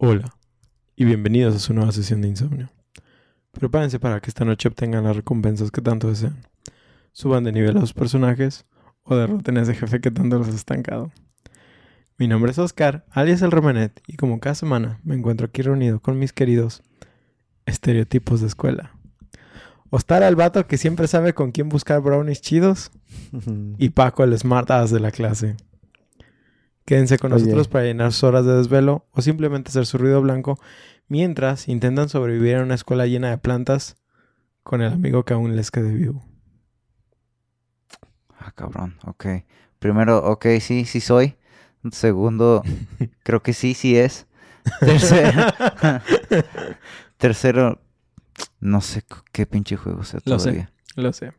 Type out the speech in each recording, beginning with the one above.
Hola y bienvenidos a su nueva sesión de insomnio. Prepárense para que esta noche obtengan las recompensas que tanto desean. Suban de nivel a sus personajes o derroten a ese jefe que tanto los ha estancado. Mi nombre es Oscar, alias el Romanet, y como cada semana me encuentro aquí reunido con mis queridos estereotipos de escuela. Ostar el vato que siempre sabe con quién buscar brownies chidos y Paco el smart ass de la clase. Quédense con Oye. nosotros para llenar sus horas de desvelo o simplemente hacer su ruido blanco mientras intentan sobrevivir en una escuela llena de plantas con el amigo que aún les quede vivo. Ah, cabrón, ok. Primero, ok, sí, sí soy. Segundo, creo que sí, sí es. Tercero, tercero no sé qué pinche juego sea Lo sé. todavía. Lo sé.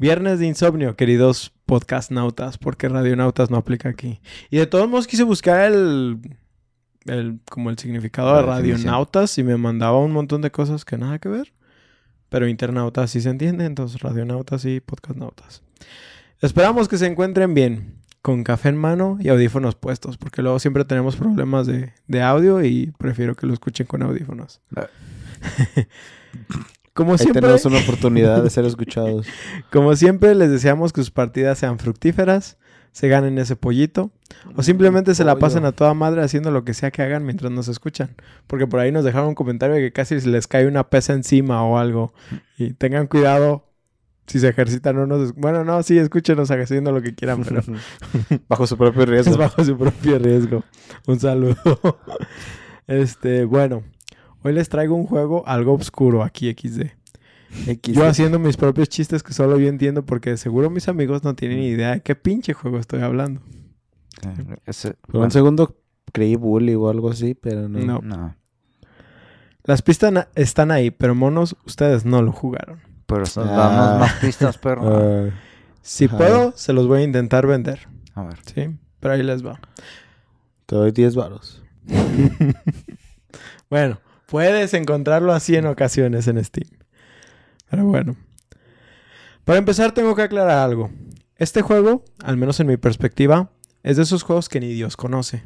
Viernes de insomnio, queridos podcast nautas, porque radionautas no aplica aquí. Y de todos modos quise buscar el, el como el significado de radionautas y me mandaba un montón de cosas que nada que ver. Pero internautas sí se entiende, entonces radionautas y podcastnautas. Esperamos que se encuentren bien, con café en mano y audífonos puestos, porque luego siempre tenemos problemas de, de audio y prefiero que lo escuchen con audífonos. Como Ahí siempre, tenemos una oportunidad de ser escuchados. como siempre, les deseamos que sus partidas sean fructíferas, se ganen ese pollito, o simplemente se la pasen a toda madre haciendo lo que sea que hagan mientras nos escuchan. Porque por ahí nos dejaron un comentario de que casi se les cae una pesa encima o algo. Y tengan cuidado si se ejercitan o no. Bueno, no, sí, escúchenos haciendo lo que quieran, pero Bajo su propio riesgo. es bajo su propio riesgo. Un saludo. este, bueno, hoy les traigo un juego algo oscuro aquí, XD. X. Yo haciendo mis propios chistes que solo yo entiendo porque seguro mis amigos no tienen ni idea de qué pinche juego estoy hablando. Eh, ese- Por bueno, un segundo creí bully o algo así, pero no. No. no, Las pistas están ahí, pero monos, ustedes no lo jugaron. pero son- Ah. damos más pistas, perro. Ah, Si Ajá. puedo, se los voy a intentar vender. A ver. ¿Sí? Pero ahí les va. te doy 10 varos. Bueno, puedes encontrarlo así en ocasiones en Steam. Pero bueno. Para empezar, tengo que aclarar algo. Este juego, al menos en mi perspectiva, es de esos juegos que ni Dios conoce.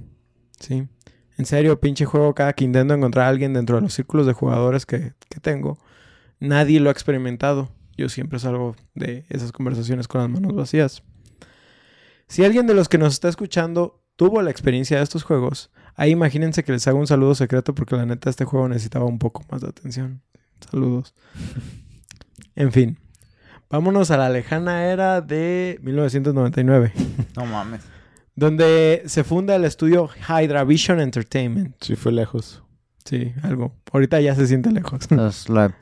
¿Sí? En serio, pinche juego, cada que intento encontrar a alguien dentro de los círculos de jugadores que, que tengo, nadie lo ha experimentado. Yo siempre salgo de esas conversaciones con las manos vacías. Si alguien de los que nos está escuchando tuvo la experiencia de estos juegos, ahí imagínense que les hago un saludo secreto porque la neta este juego necesitaba un poco más de atención. Saludos. En fin, vámonos a la lejana era de 1999, No mames. donde se funda el estudio Hydra Vision Entertainment. Sí, fue lejos. Sí, algo. Ahorita ya se siente lejos. Es la-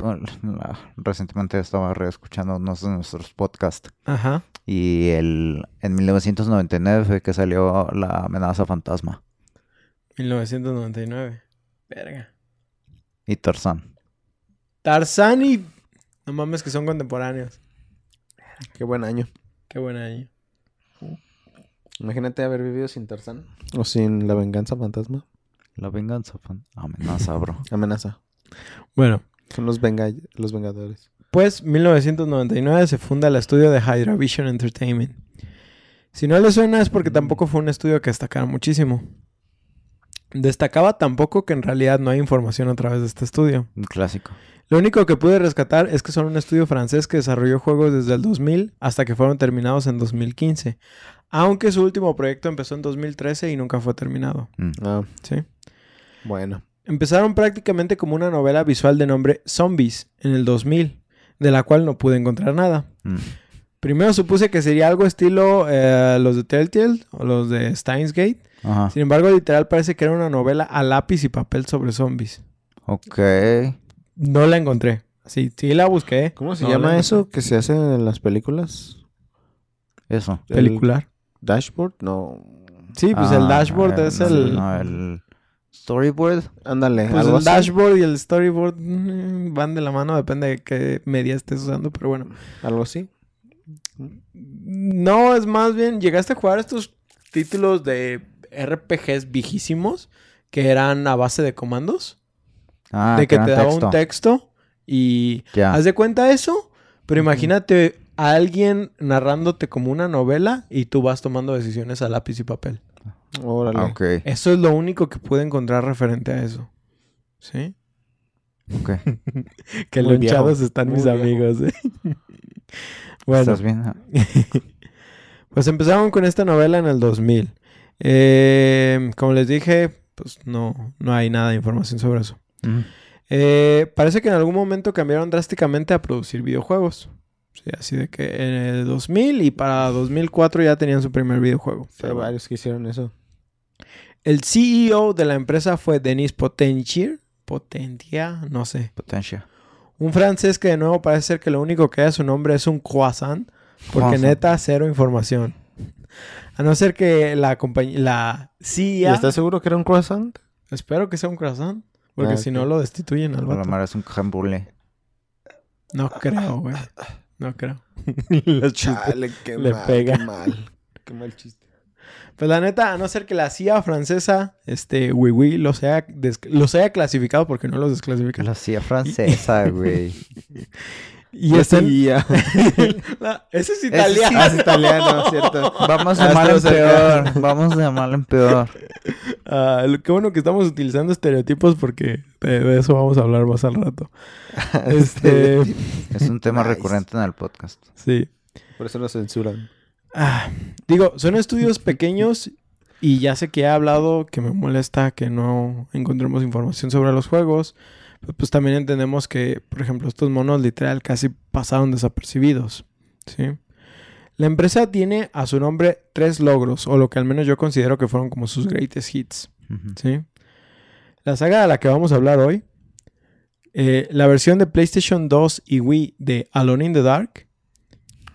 la- recientemente estaba reescuchando unos de nuestros podcasts. Ajá. Y el, en 1999 fue que salió la amenaza fantasma 1999. Verga. y Tarzán. Tarzán y... No mames que son contemporáneos. Qué buen año. Qué buen año. Imagínate haber vivido sin Tarzán. O sin la venganza fantasma. La venganza fan- amenaza, bro. Amenaza. Bueno, Son los, venga los vengadores. Pues 1999 se funda el estudio de Hydra Vision Entertainment. Si no le suena es porque tampoco fue un estudio que destacara muchísimo. Destacaba tampoco que en realidad no hay información a través de este estudio. Un clásico. Lo único que pude rescatar es que son un estudio francés que desarrolló juegos desde el 2000 hasta que fueron terminados en 2015. Aunque su último proyecto empezó en 2013 y nunca fue terminado. Mm. Ah, ¿sí? bueno. Empezaron prácticamente como una novela visual de nombre Zombies en el 2000, de la cual no pude encontrar nada. Mm. Primero supuse que sería algo estilo eh, los de Telltale o los de Steins Gate. Ajá. Sin embargo, literal parece que era una novela a lápiz y papel sobre zombies. Ok. No la encontré. Sí, sí la busqué. ¿Cómo se No llama eso que se hace en las películas? Eso. Pelicular. ¿Dashboard? No. Sí, pues Ah, el dashboard el- es el... No, el Storyboard. Ándale, Pues el así. dashboard y el storyboard mm, van de la mano, depende de qué media estés usando, pero bueno. Algo así. No, es más bien, llegaste a jugar estos títulos de RPGs viejísimos que eran a base de comandos. Ah, de que te daba texto. un texto y Ya. haz de cuenta eso, pero imagínate a alguien narrándote como una novela y tú vas tomando decisiones a lápiz y papel. Órale. Ah, Eso es lo único que pude encontrar referente a eso. ¿Sí? ok. Que lonchados están muy mis viejo. amigos. ¿eh? bueno, ¿Estás bien? pues empezaron con esta novela en el 2000. Eh, como les dije, pues no, no hay nada de información sobre eso. Mm. Eh, parece que en algún momento cambiaron drásticamente a producir videojuegos. Sí, así de que en el 2000 y para 2004 ya tenían su primer videojuego. Hay bueno. varios que hicieron eso. El CEO de la empresa fue Denis Potentier. Potentia, no sé. Potencia. Un francés que de nuevo parece ser que lo único que da su nombre es un croissant. Porque Croissant. neta, cero información. A no ser que la compañía, la ¿Y CIA... estás seguro que era un croissant? Espero que sea un croissant. Porque Ah, si no lo destituyen al vato. es un crème brûlée. No creo, güey. No creo. Chale, qué le mal, pega. qué mal. Qué mal chiste. Pues la neta, a no ser que la CIA francesa, este, oui, oui, los haya, des- los haya clasificado porque no los desclasifican. La CIA francesa, güey. Y. La- Ese es sí italiano. Ah, es italiano, cierto. Vamos Ah, de mal en peor. Vamos de mal en peor. Ah, lo- qué bueno que estamos utilizando estereotipos porque de, de eso vamos a hablar más al rato. Este, Es un tema Nice. recurrente en el podcast. sí. Por eso lo censuran. Ah, digo, son estudios pequeños y ya sé que he hablado que me molesta que no encontremos información sobre los juegos. Pero pues también entendemos que, por ejemplo, estos monos literal casi pasaron desapercibidos. ¿sí? La empresa tiene a su nombre tres logros, o lo que al menos yo considero que fueron como sus greatest hits. ¿sí? La saga de la que vamos a hablar hoy, eh, la versión de PlayStation 2 y Wii de Alone in the Dark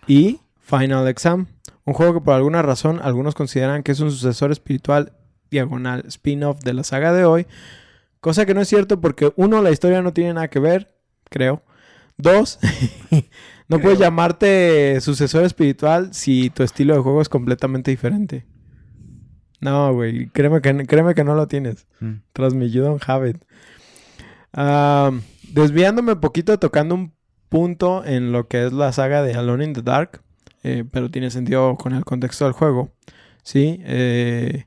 y Final Exam, un juego que por alguna razón algunos consideran que es un sucesor espiritual diagonal spin-off de la saga de hoy, cosa que no es cierto porque uno, la historia no tiene nada que ver, creo. Dos, no puedes llamarte sucesor espiritual si tu estilo de juego es completamente diferente. No, güey, créeme que, créeme que no lo tienes. Mm. Tras mi You Don't Have It. Desviándome un poquito, tocando un punto en lo que es la saga de Alone in the Dark, eh, pero tiene sentido con el contexto del juego, ¿sí? Eh,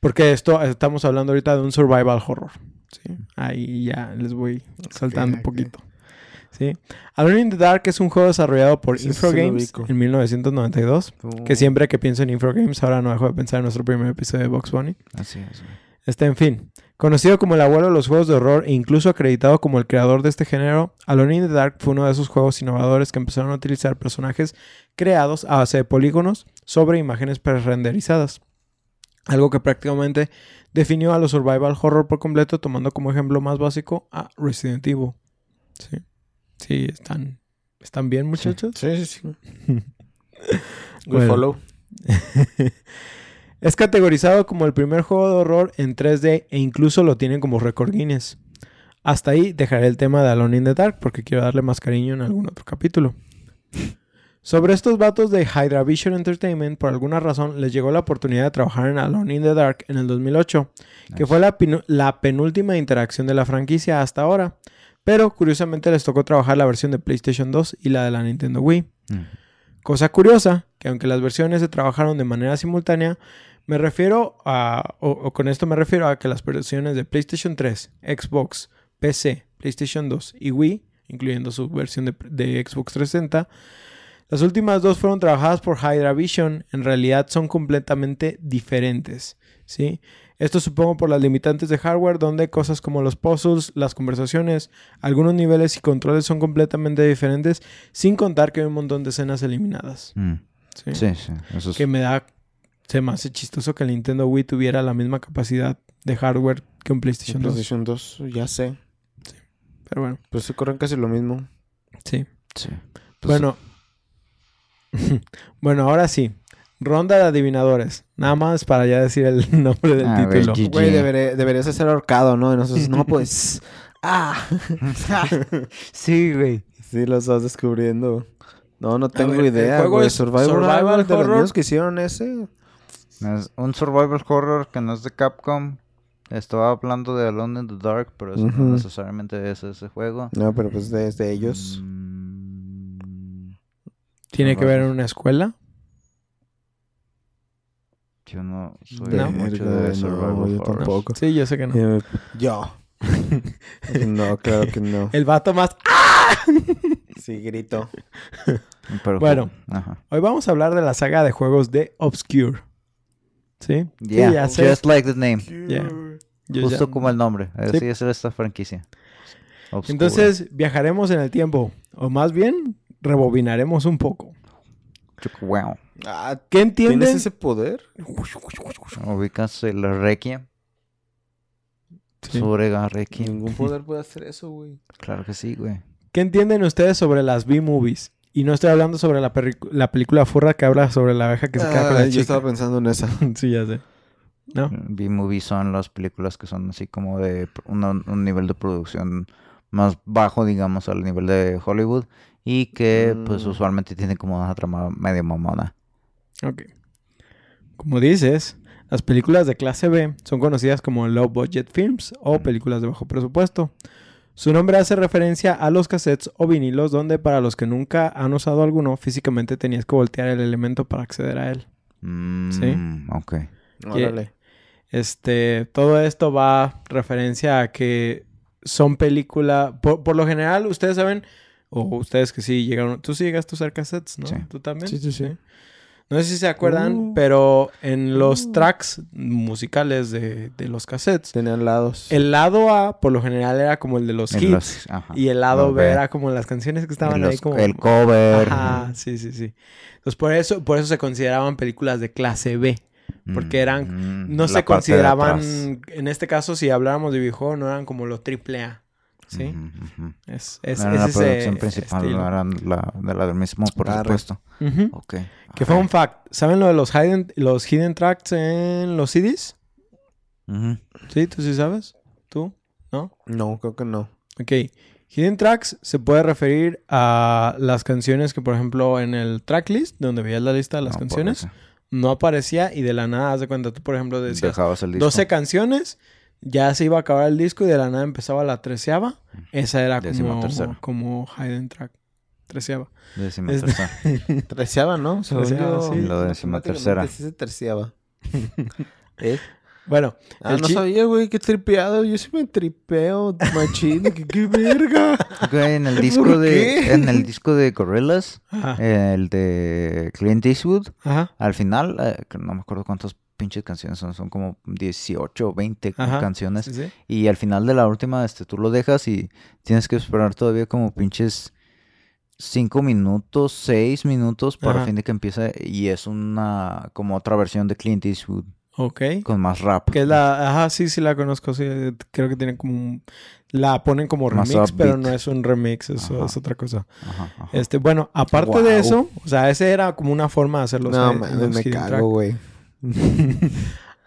porque esto, estamos hablando ahorita de un survival horror, ¿sí? Ahí ya les voy saltando un poquito, ¿sí? Alone in the Dark es un juego desarrollado por Sí, ubico. en 1992, que siempre que pienso en Infogames, ahora no dejo de pensar en nuestro primer episodio de Box Bunny. Así es. Este, en fin. Conocido como el abuelo de los juegos de horror e incluso acreditado como el creador de este género, Alone in the Dark fue uno de esos juegos innovadores que empezaron a utilizar personajes creados a base de polígonos sobre imágenes pre-renderizadas. Algo que prácticamente definió a los survival horror por completo, tomando como ejemplo más básico a Resident Evil. Sí. Sí, están, están bien, muchachos. Sí, sí, sí. We Bueno. follow. Es categorizado como el primer juego de horror en 3D e incluso lo tienen como récord Guinness. Hasta ahí dejaré el tema de Alone in the Dark porque quiero darle más cariño en algún otro capítulo. Sobre estos vatos de Hydra Vision Entertainment, por alguna razón les llegó la oportunidad de trabajar en Alone in the Dark en el 2008, que fue la, penúltima interacción de la franquicia hasta ahora. Pero curiosamente les tocó trabajar la versión de PlayStation 2 y la de la Nintendo Wii. Mm. Cosa curiosa, que aunque las versiones se trabajaron de manera simultánea, me refiero a, o, con esto me refiero a que las versiones de PlayStation 3, Xbox, PC, PlayStation 2 y Wii, incluyendo su versión de, de Xbox 360, las últimas dos fueron trabajadas por Hydra Vision, en realidad son completamente diferentes, ¿sí? Esto supongo por las limitantes de hardware, donde cosas como los puzzles, las conversaciones, algunos niveles y controles son completamente diferentes, sin contar que hay un montón de escenas eliminadas. Mm. ¿Sí? Sí, sí. Eso es... Que me da. Se me hace chistoso que el Nintendo Wii tuviera la misma capacidad de hardware que un PlayStation 2. PlayStation 2, ya sé. Pero bueno, Pues se corren casi lo mismo. sí. Sí. Pues, bueno. bueno, ahora sí. Ronda de adivinadores. Nada más para ya decir el nombre del A ver, título. G- Güey, deberías ser ahorcado, ¿no? Y nosotros, no, pues... ¡Ah! sí, güey. Sí, lo estás descubriendo. No, no tengo ver, el idea, juego güey. es Survival, Survival Horror, de los Horror. mismos que hicieron ese. Es un survival horror que no es de Capcom. Estaba hablando de Alone in the Dark, pero eso no necesariamente es ese juego. No, pero pues desde ellos. Mm, ¿Tiene que ver en una escuela? yo no soy No. mucho de no, survival yo horror. tampoco. Sí, yo sé que no. Eh, Yo. no, claro que no. El vato más... Sí, grito. Pero, Bueno. Ajá. Hoy vamos a hablar de la saga de juegos de Obscure. ¿Sí? Yeah, Sí, ya sé. just like the name. Yeah. Justo ya- como el nombre. Sí. Así es esta franquicia. Obscura. Entonces, viajaremos en el tiempo. O más bien, rebobinaremos un poco. Wow. Ah, ¿Qué entienden? ¿Tienes ese poder? Ubicas el Requiem. Sí. Surega Requiem. Ningún poder puede hacer eso, güey. Claro que sí, güey. ¿Qué entienden ustedes sobre las B-movies? Y no estoy hablando sobre la, película Furra que habla sobre la abeja que se queda con Ah, la yo chica. estaba pensando en esa. sí, ya sé. ¿No? B-movies son las películas que son así como de un nivel de producción más bajo, digamos, al nivel de Hollywood. Y que, pues, Mm. usualmente tienen como una trama medio mamona. Ok. Como dices, las películas de clase B son conocidas como low budget films o películas de bajo presupuesto. Su nombre hace referencia a los cassettes o vinilos donde para los que nunca han usado alguno, físicamente tenías que voltear el elemento para acceder a él. Mm, Ok. Órale. Este, todo esto va referencia a que son películas, por, por lo general, ustedes saben, o ustedes que sí llegaron, tú sí llegaste a usar cassettes, ¿no? Sí. ¿Tú también? Sí, sí, sí. No sé si se acuerdan, Uh. pero en los Uh. tracks musicales de, de los cassettes, Tenían lados. el lado A por lo general era como el de los En hits los- ajá. y el lado B B. era como las canciones que estaban ahí como... El cover. Ajá, sí, sí, sí. Entonces por eso, por eso se consideraban películas de clase B. porque eran- Mm, No se consideraban, en este caso, si habláramos de videojuego, no eran como los triple A. ¿sí? Es, es, No es la ese producción principal, estilo. no eran la, de la del mismo por supuesto. Ujú. Ok. Que fue un fact. ¿Saben lo de los hidden, los hidden tracks en los CDs? ¿Sí? ¿Tú sí sabes? ¿Tú? ¿No? No, creo que no. Ok. Hidden tracks se puede referir a las canciones que, por ejemplo, en el tracklist, donde veías la lista de las No, canciones, no aparecía y de la nada, haz de cuenta, tú, por ejemplo, decías el disco. 12 canciones, ya se iba a acabar el disco y de la nada empezaba la treceava. Esa era como, como hidden track. Treceava. Décima Es- tercera. Treceava, ¿no? Según Treceava, sí. Lo décima tercera. se terciaba. ¿Eh? Bueno, Ah, El no sabía, güey, qué tripeado. Yo sí me tripeo, machín. ¿Qué, qué verga? Güey, en el disco ¿Por de qué? en el disco de Gorillaz, ajá, el de Clint Eastwood, ajá, al final, eh, que no me acuerdo cuántas pinches canciones son, son como 18 o 20 Ajá. canciones. sí, sí. Y al final de la última, este, tú lo dejas y tienes que esperar todavía como pinches 5 minutos, 6 minutos para Ajá. fin de que empiece. Y es una, como otra versión de Clint Eastwood Ok. con más rap. Que es la, ajá, sí, sí la conozco, sí, creo que tiene como un, la ponen como Más remix, pero no es un remix, eso Ajá. es otra cosa. Ajá, ajá. Este, bueno, aparte de eso, o sea, ese era como una forma de hacerlo. No, mames, me cago, güey.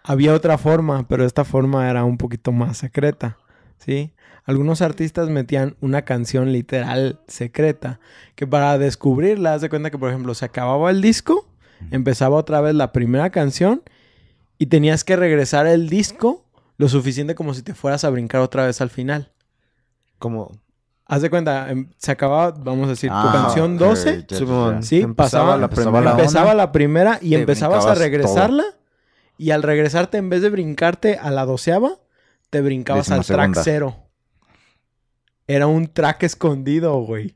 Había otra forma, pero esta forma era un poquito más secreta, ¿sí? Algunos artistas metían una canción literal secreta, que para descubrirla, haz de cuenta que, por ejemplo, se acababa el disco, empezaba otra vez la primera canción y tenías que regresar el disco lo suficiente como si te fueras a brincar otra vez al final. Como... Haz de cuenta, em, se acababa, vamos a decir, tu Ah, canción ok, 12, ya, ya, Simón, ya. Sí, empezaba pasaba- la empezaba primera. la empezaba la primera y empezabas a regresarla. Y al regresarte, en vez de brincarte a la doceava, te brincabas al track cero. Era un track escondido, güey.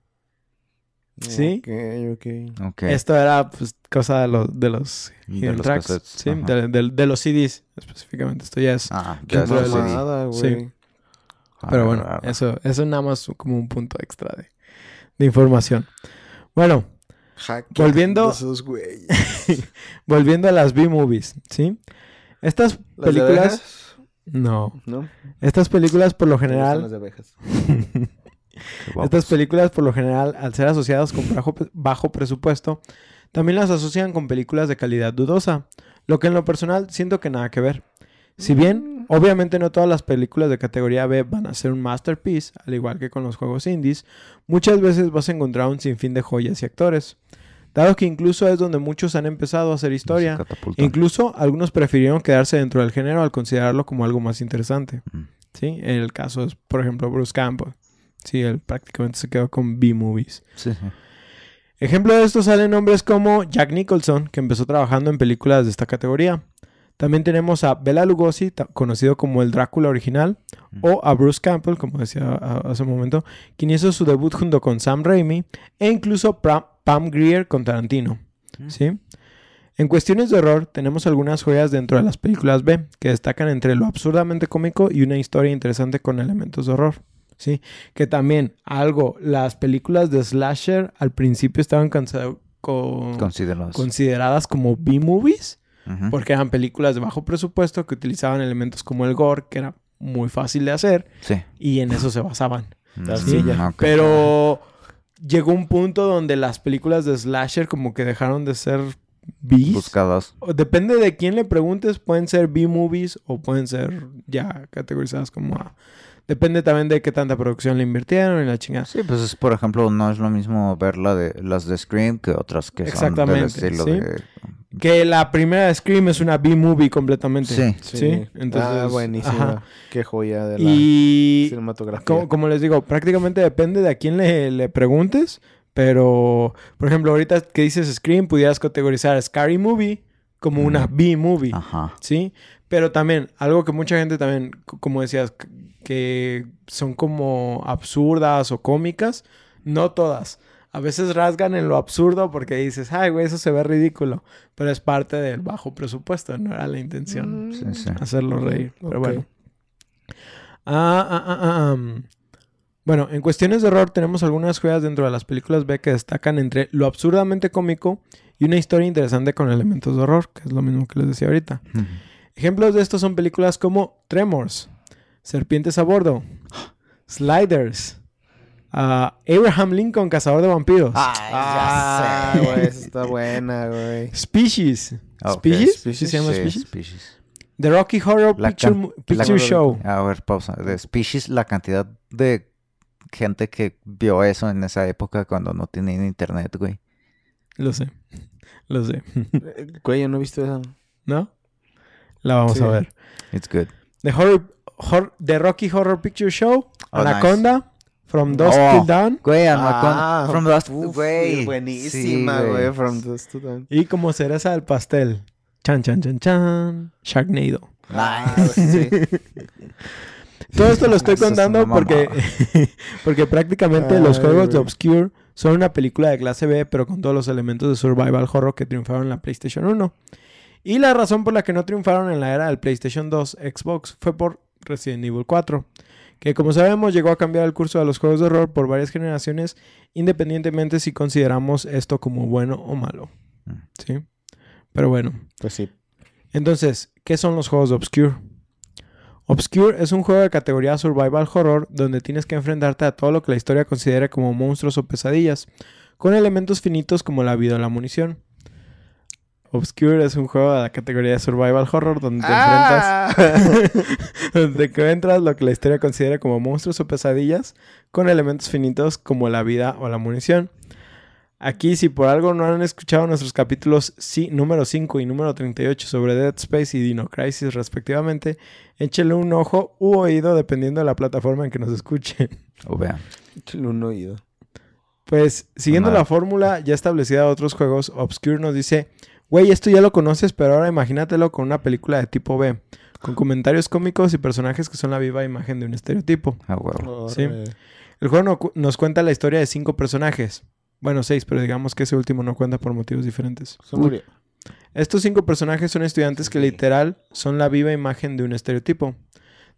¿Sí? Ok, ok. Ok. Esto era, pues, cosa de, los de los De los tracks. cassettes, Sí, de, de- de los CDs específicamente. Esto ya es... Ah, ya es CD. Mamada, Sí. Güey. Pero Ah, bueno, ah, ah. eso, eso nada más como un punto extra de, de información. Bueno, Hackeando Volviendo- esos volviendo a las B-movies, ¿sí? Estas ¿Las de películas... No. ¿No? Estas películas por lo general... las de abejas. Estas películas, por lo general, al ser asociadas con bajo, bajo presupuesto, también las asocian con películas de calidad dudosa, lo que en lo personal siento que nada que ver. Si bien, obviamente no todas las películas de categoría B van a ser un masterpiece, al igual que con los juegos indies, muchas veces vas a encontrar un sinfín de joyas y actores. Dado que incluso es donde muchos han empezado a hacer historia, incluso algunos prefirieron quedarse dentro del género al considerarlo como algo más interesante. Mm. ¿sí? El caso es, por ejemplo, Bruce Campbell. Sí, él prácticamente se quedó con B-movies. Sí. Ejemplo de esto salen nombres como Jack Nicholson, que empezó trabajando en películas de esta categoría. También tenemos a Bela Lugosi, conocido como el Drácula original, Mm. o a Bruce Campbell, como decía hace un momento, quien hizo su debut junto con Sam Raimi, e incluso Pam Grier con Tarantino. Mm. ¿sí? En cuestiones de horror, tenemos algunas joyas dentro de las películas B, que destacan entre lo absurdamente cómico y una historia interesante con elementos de horror. ¿sí? Que también, algo, las películas de slasher al principio estaban cansa- co- Considerados. consideradas como B-movies, Porque eran películas de bajo presupuesto que utilizaban elementos como el gore, que era muy fácil de hacer, Sí. y en eso se basaban. Mm, Sí. ok. Pero llegó un punto donde las películas de slasher como que dejaron de ser Bs. Buscadas. Depende de quién le preguntes, pueden ser B-movies o pueden ser ya categorizadas como A. Depende también de qué tanta producción le invirtieron y la chingada. Sí, pues es, por ejemplo, no es lo mismo ver la de, las de Scream que otras que son del Exactamente, estilo sí. de... Que la primera de Scream es una B-movie completamente. Sí. Sí, entonces, Ah, buenísima. ajá. Qué joya de la Y cinematografía. como, como les digo, prácticamente depende de a quién le, le preguntes. Pero, por ejemplo, ahorita que dices Scream, pudieras categorizar Scary Movie como una Ujú. B-movie. Ajá. ¿sí? Pero también, algo que mucha gente también, como decías, que son como absurdas o cómicas, no todas. A veces rasgan en lo absurdo porque dices, ay, güey, eso se ve ridículo. Pero es parte del bajo presupuesto, no era la intención Mm, Sí, sí. hacerlo reír. Pero bueno. Ah, ah, ah, ah, um. Bueno, en cuestiones de horror tenemos algunas joyas dentro de las películas B que destacan entre lo absurdamente cómico y una historia interesante con elementos de horror, que es lo mismo que les decía ahorita. Ejemplos de esto son películas como Tremors, Serpientes a bordo, Sliders, ah, Abraham Lincoln, Cazador de Vampiros, Ah, güey, esa está buena, güey. Species, Ah. ¿Species? Species, ¿Sí se llama Sí, Species? Species. The Rocky Horror La Picture, Picture Show. A ver, pausa. De Species, la cantidad de gente que vio eso en esa época cuando no tenían internet, güey. Lo sé, lo sé. Eh, Güey, yo no he visto esa. ¿No? La vamos Sí. a ver. It's good. The, horror, hor- The Rocky Horror Picture Show, Oh, Anaconda, From Dusk Oh. Till Dawn. Güey, Ah. From Dust, uf, güey. Buenísima, Sí, güey. From Dust to Dawn. Y como cereza del pastel. Chan, chan, chan, chan. Sharknado. Ah, sí. Todo esto lo estoy contando porque, porque prácticamente los juegos de. Obscure son una película de clase B, pero con todos los elementos de survival horror que triunfaron en la PlayStation 1. Y la razón por la que no triunfaron en la era del PlayStation 2 Xbox fue por Resident Evil 4, que como sabemos llegó a cambiar el curso de los juegos de horror por varias generaciones, independientemente si consideramos esto como bueno o malo. Mm. ¿Sí? Pero bueno, Pues sí. entonces, ¿qué son los juegos de Obscure? Obscure es un juego de categoría survival horror donde tienes que enfrentarte a todo lo que la historia considere como monstruos o pesadillas, con elementos finitos como la vida o la munición. Obscure es un juego de la categoría de survival horror donde te Ah. enfrentas donde que entras lo que la historia considera como monstruos o pesadillas con elementos finitos como la vida o la munición. Aquí, si por algo no han escuchado nuestros capítulos sí, número 5 y número 38 sobre Dead Space y Dino Crisis respectivamente, échele un ojo u oído dependiendo de la plataforma en que nos escuchen. O vean. Échale un oído. Pues, siguiendo la fórmula ya establecida de otros juegos, Obscure nos dice, güey, esto ya lo conoces, pero ahora imagínatelo con una película de tipo B, con comentarios cómicos y personajes que son la viva imagen de un estereotipo. A huevo. Sí. El juego no cu- nos cuenta la historia de cinco personajes. Bueno, seis, pero digamos que ese último no cuenta por motivos diferentes. Se murió. Estos cinco personajes son estudiantes que literal son la viva imagen de un estereotipo.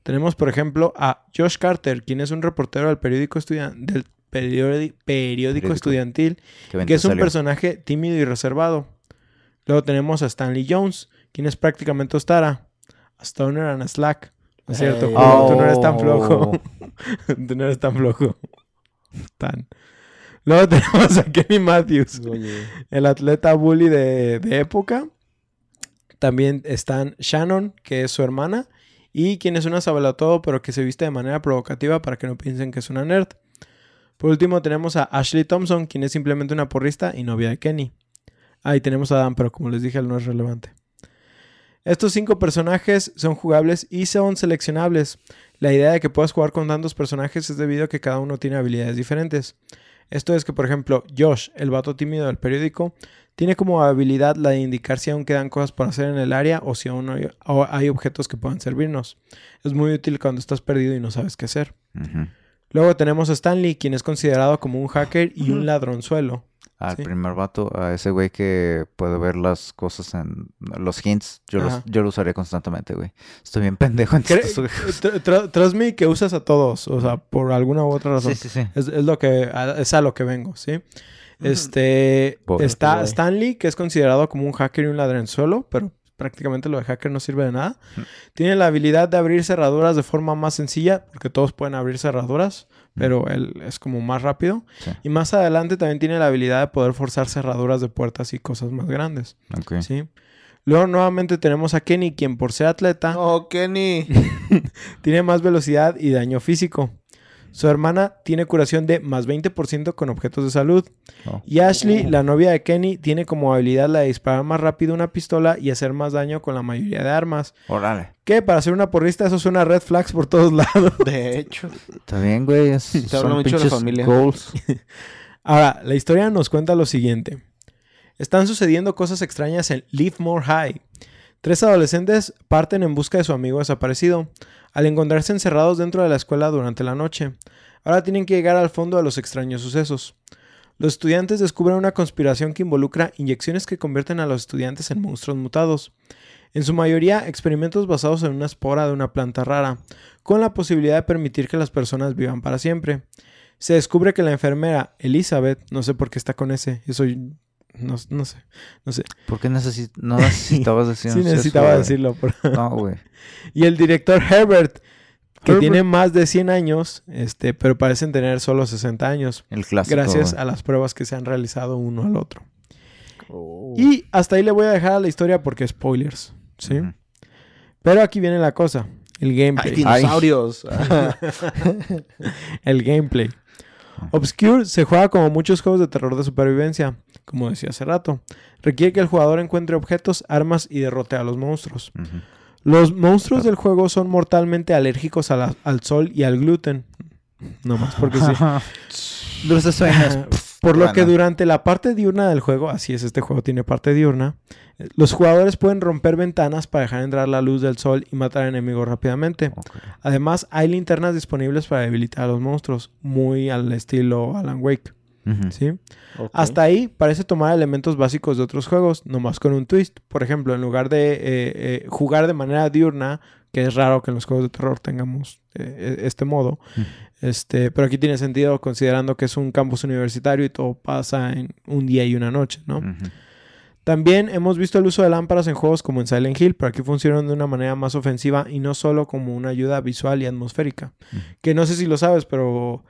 Tenemos, por ejemplo, a Josh Carter, quien es un reportero del periódico, estudian- del periodi- periódico Periódico. estudiantil, ¿Qué evento que es un salió? personaje tímido y reservado. Luego tenemos a Stanley Jones, quien es prácticamente Ostara. A Stoner and a Slack. ¿No es cierto? Ey. Julio? Tú no eres tan flojo. Oh. Tú no eres tan flojo. Tan. Luego tenemos a Kenny Matthews, Oye. el atleta bully de, de época. También están Shannon, que es su hermana, y quien es una todo pero que se viste de manera provocativa para que no piensen que es una nerd. Por último tenemos a Ashley Thompson, quien es simplemente una porrista y novia de Kenny. Ahí tenemos a Dan, pero como les dije, él no es relevante. Estos cinco personajes son jugables y son seleccionables. La idea de que puedas jugar con tantos personajes es debido a que cada uno tiene habilidades diferentes. Esto es que, por ejemplo, Josh, el vato tímido del periódico, tiene como habilidad la de indicar si aún quedan cosas por hacer en el área o si aún hay, o hay objetos que puedan servirnos. Es muy útil cuando estás perdido y no sabes qué hacer. Luego tenemos a Stanley, quien es considerado como un hacker y un ladronzuelo. Al Sí. primer vato, a ese güey que puede ver las cosas en los hints, yo, los, yo lo usaría constantemente, güey. Estoy bien pendejo en Cre- estos juegos. tr- tr- Trust me que usas a todos, o sea, por alguna u otra razón. Sí, sí, sí. Es, es lo que, a- es a lo que vengo, ¿sí? Este, está. Stanley, que es considerado como un hacker y un ladronzuelo, pero prácticamente lo de hacker no sirve de nada. Tiene la habilidad de abrir cerraduras de forma más sencilla, porque todos pueden abrir cerraduras, pero él es como más rápido. Sí. Y más adelante también tiene la habilidad de poder forzar cerraduras de puertas y cosas más grandes, Ok. ¿sí? Luego nuevamente tenemos a Kenny, quien por ser atleta No, Kenny. tiene más velocidad y daño físico. Su hermana tiene curación de más 20% con objetos de salud. Oh. Y Ashley, la novia de Kenny, tiene como habilidad la de disparar más rápido una pistola y hacer más daño con la mayoría de armas. Órale. Que para ser una porrista eso suena a red flags por todos lados. De hecho. Está bien, güey. Es, habla mucho de la familia. goals. Ahora, la historia nos cuenta lo siguiente. Están sucediendo cosas extrañas en Leafmore High. Tres adolescentes parten en busca de su amigo desaparecido, al encontrarse encerrados dentro de la escuela durante la noche. Ahora tienen que llegar al fondo de los extraños sucesos. Los estudiantes descubren una conspiración que involucra inyecciones que convierten a los estudiantes en monstruos mutados. En su mayoría, experimentos basados en una espora de una planta rara, con la posibilidad de permitir que las personas vivan para siempre. Se descubre que la enfermera Elizabeth, no sé por qué está con ese, eso no, no sé, no sé. ¿Por qué necesi- no necesitabas decir Sí necesitaba decirlo. No, güey. Y el director Herbert, que Herbert. tiene más de 100 años, este, pero parecen tener solo 60 años, El clásico. gracias a las pruebas que se han realizado uno al otro. Oh. Y hasta ahí le voy a dejar a la historia porque spoilers, ¿sí? Pero aquí viene la cosa, el Hay gameplay. dinosaurios. el gameplay. Obscure se juega como muchos juegos de terror de supervivencia, como decía hace rato. Requiere que el jugador encuentre objetos, armas y derrote a los monstruos. Los monstruos del juego son mortalmente alérgicos a la- al sol y al gluten. No más porque sí. Dulces sueños. Por lo que durante la parte diurna del juego, así es, este juego tiene parte diurna, eh, los jugadores pueden romper ventanas para dejar entrar la luz del sol y matar enemigos rápidamente. Además, hay linternas disponibles para debilitar a los monstruos, muy al estilo Alan Wake, Hasta ahí parece tomar elementos básicos de otros juegos, nomás con un twist. Por ejemplo, en lugar de eh, eh, jugar de manera diurna, que es raro que en los juegos de terror tengamos eh, este modo, Mm. este, pero aquí tiene sentido considerando que es un campus universitario y todo pasa en un día y una noche, ¿no? También hemos visto el uso de lámparas en juegos como en Silent Hill, pero aquí funcionan de una manera más ofensiva y no solo como una ayuda visual y atmosférica. Que no sé si lo sabes, pero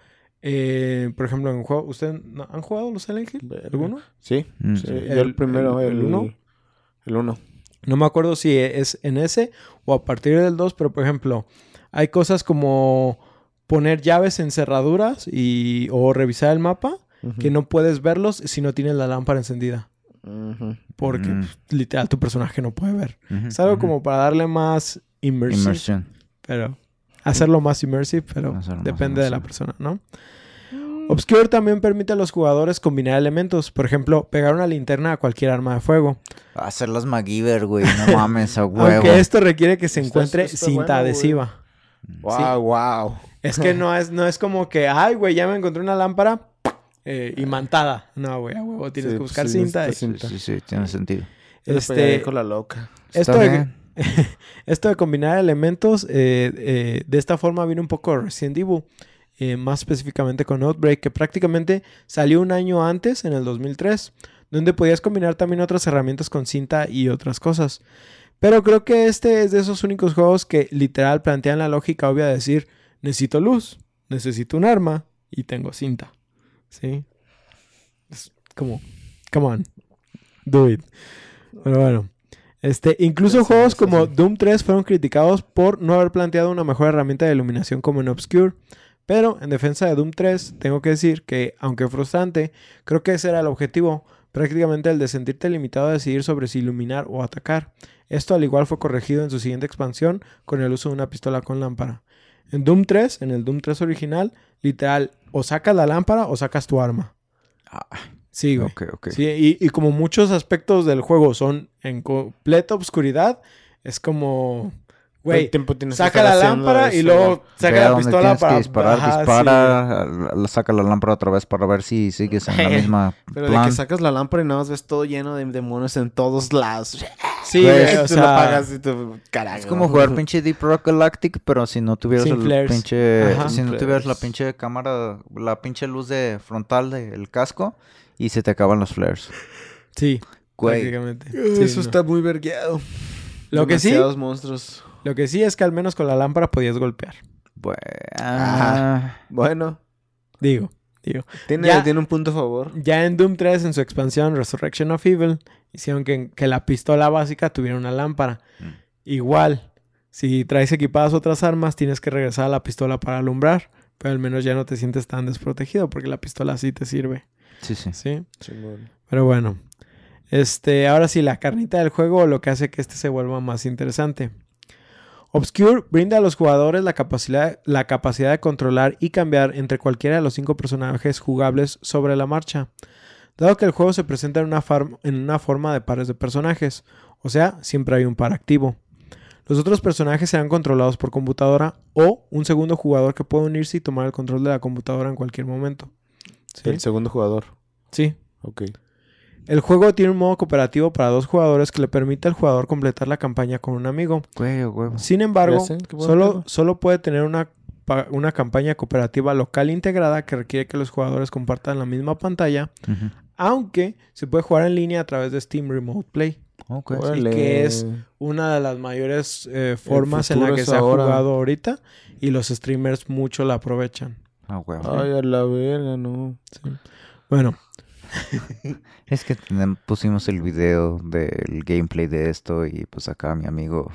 eh, por ejemplo en juego, ¿ustedes no- han jugado los Silent Hill? ¿Alguno? Sí. Mm. sí. El- Yo el primero, el- el, el uno. uno. El uno. No me acuerdo si es en ese o a partir del 2, pero por ejemplo, hay cosas como poner llaves en cerraduras y, o revisar el mapa que no puedes verlos si no tienes la lámpara encendida. Porque Mm. pues, literal tu personaje no puede ver. Es algo como para darle más immersive, Inmersión. pero hacerlo más immersive, pero Hacerlo depende de la persona, ¿no? Obscure también permite a los jugadores combinar elementos, por ejemplo, pegar una linterna a cualquier arma de fuego. Hacer las MacGyver, güey. No mames, a huevo. Aunque esto requiere que se encuentre cinta bueno, güey. adhesiva. Wow, wow. Es que no es, no es como que, ay, güey, ya me encontré una lámpara eh, imantada. No, güey, a huevo, tienes Sí, que buscar pues, sí, cinta. y- Sí, sí, sí, tiene sentido. este, con la loca. esto, Está de, bien. esto de combinar elementos, eh, eh, de esta forma viene un poco Resident Evil. eh, más específicamente con Outbreak, que prácticamente salió un año antes, en el 2003, donde podías combinar también otras herramientas con cinta y otras cosas. Pero creo que este es de esos únicos juegos que literal plantean la lógica obvia de decir, necesito luz, necesito un arma y tengo cinta. ¿Sí? come on, do it. Pero bueno. Este, incluso Sí, juegos como. Doom 3 fueron criticados por no haber planteado una mejor herramienta de iluminación como en Obscure. Pero en defensa de Doom 3, tengo que decir que, aunque frustrante, creo que ese era el objetivo, prácticamente el de sentirte limitado a decidir sobre si iluminar o atacar. Esto al igual fue corregido en su siguiente expansión con el uso de una pistola con lámpara. En Doom 3, en el Doom 3 original, literal, o sacas la lámpara o sacas tu arma. Ah, Sí, güey. ok, ok. Sí, y, y como muchos aspectos del juego son en completa oscuridad, es como, güey, saca la lámpara y luego saca la pistola para que disparar, Ajá, dispara, saca la lámpara otra vez para ver si sigues en la misma Pero de plan. que sacas la lámpara y nada más ves todo lleno de demonios en todos lados. Sí, Güey, güey, Y o tú sea, lo apagas y tú, carajo. Es como jugar pinche Deep Rock Galactic, pero si no tuvieras Sin el flares. pinche, Ajá. si no tuvieras la pinche cámara, la pinche luz de frontal del casco y se te acaban los flares. Sí, Güey, prácticamente. Eso no. está muy vergueado. Lo que sí, monstruos. lo que sí es que al menos con la lámpara podías golpear. güey, Ajá. Bueno, Digo, digo. tiene, Ya. tiene un punto a favor. Ya en Doom 3, en su expansión Resurrection of Evil, hicieron que, que la pistola básica tuviera una lámpara. Mm. Igual, si traes equipadas otras armas, tienes que regresar a la pistola para alumbrar. Pero al menos ya no te sientes tan desprotegido porque la pistola sí te sirve. Sí, sí. ¿Sí? Chingón. Pero bueno. Este, ahora sí, la carnita del juego lo que hace que este se vuelva más interesante. Obscure brinda a los jugadores la capacidad, la capacidad de controlar y cambiar entre cualquiera de los cinco personajes jugables sobre la marcha. Dado que el juego se presenta en una, farm- en una forma de pares de personajes, o sea, siempre hay un par activo. Los otros personajes serán controlados por computadora o un segundo jugador que puede unirse y tomar el control de la computadora en cualquier momento. ¿Sí? El segundo jugador. Sí, Ok. el juego tiene un modo cooperativo para dos jugadores que le permite al jugador completar la campaña con un amigo. Güey. Sin embargo, sé, solo, solo puede tener una, una campaña cooperativa local integrada que requiere que los jugadores compartan la misma pantalla, aunque se puede jugar en línea a través de Steam Remote Play. Ok. Órale. que es- Una de las mayores eh, formas en la que se ha jugado ahorita y los streamers mucho la aprovechan. A huevo. Ay, a la verga, no. Bueno, Es que pusimos el video del gameplay de esto y pues acá mi amigo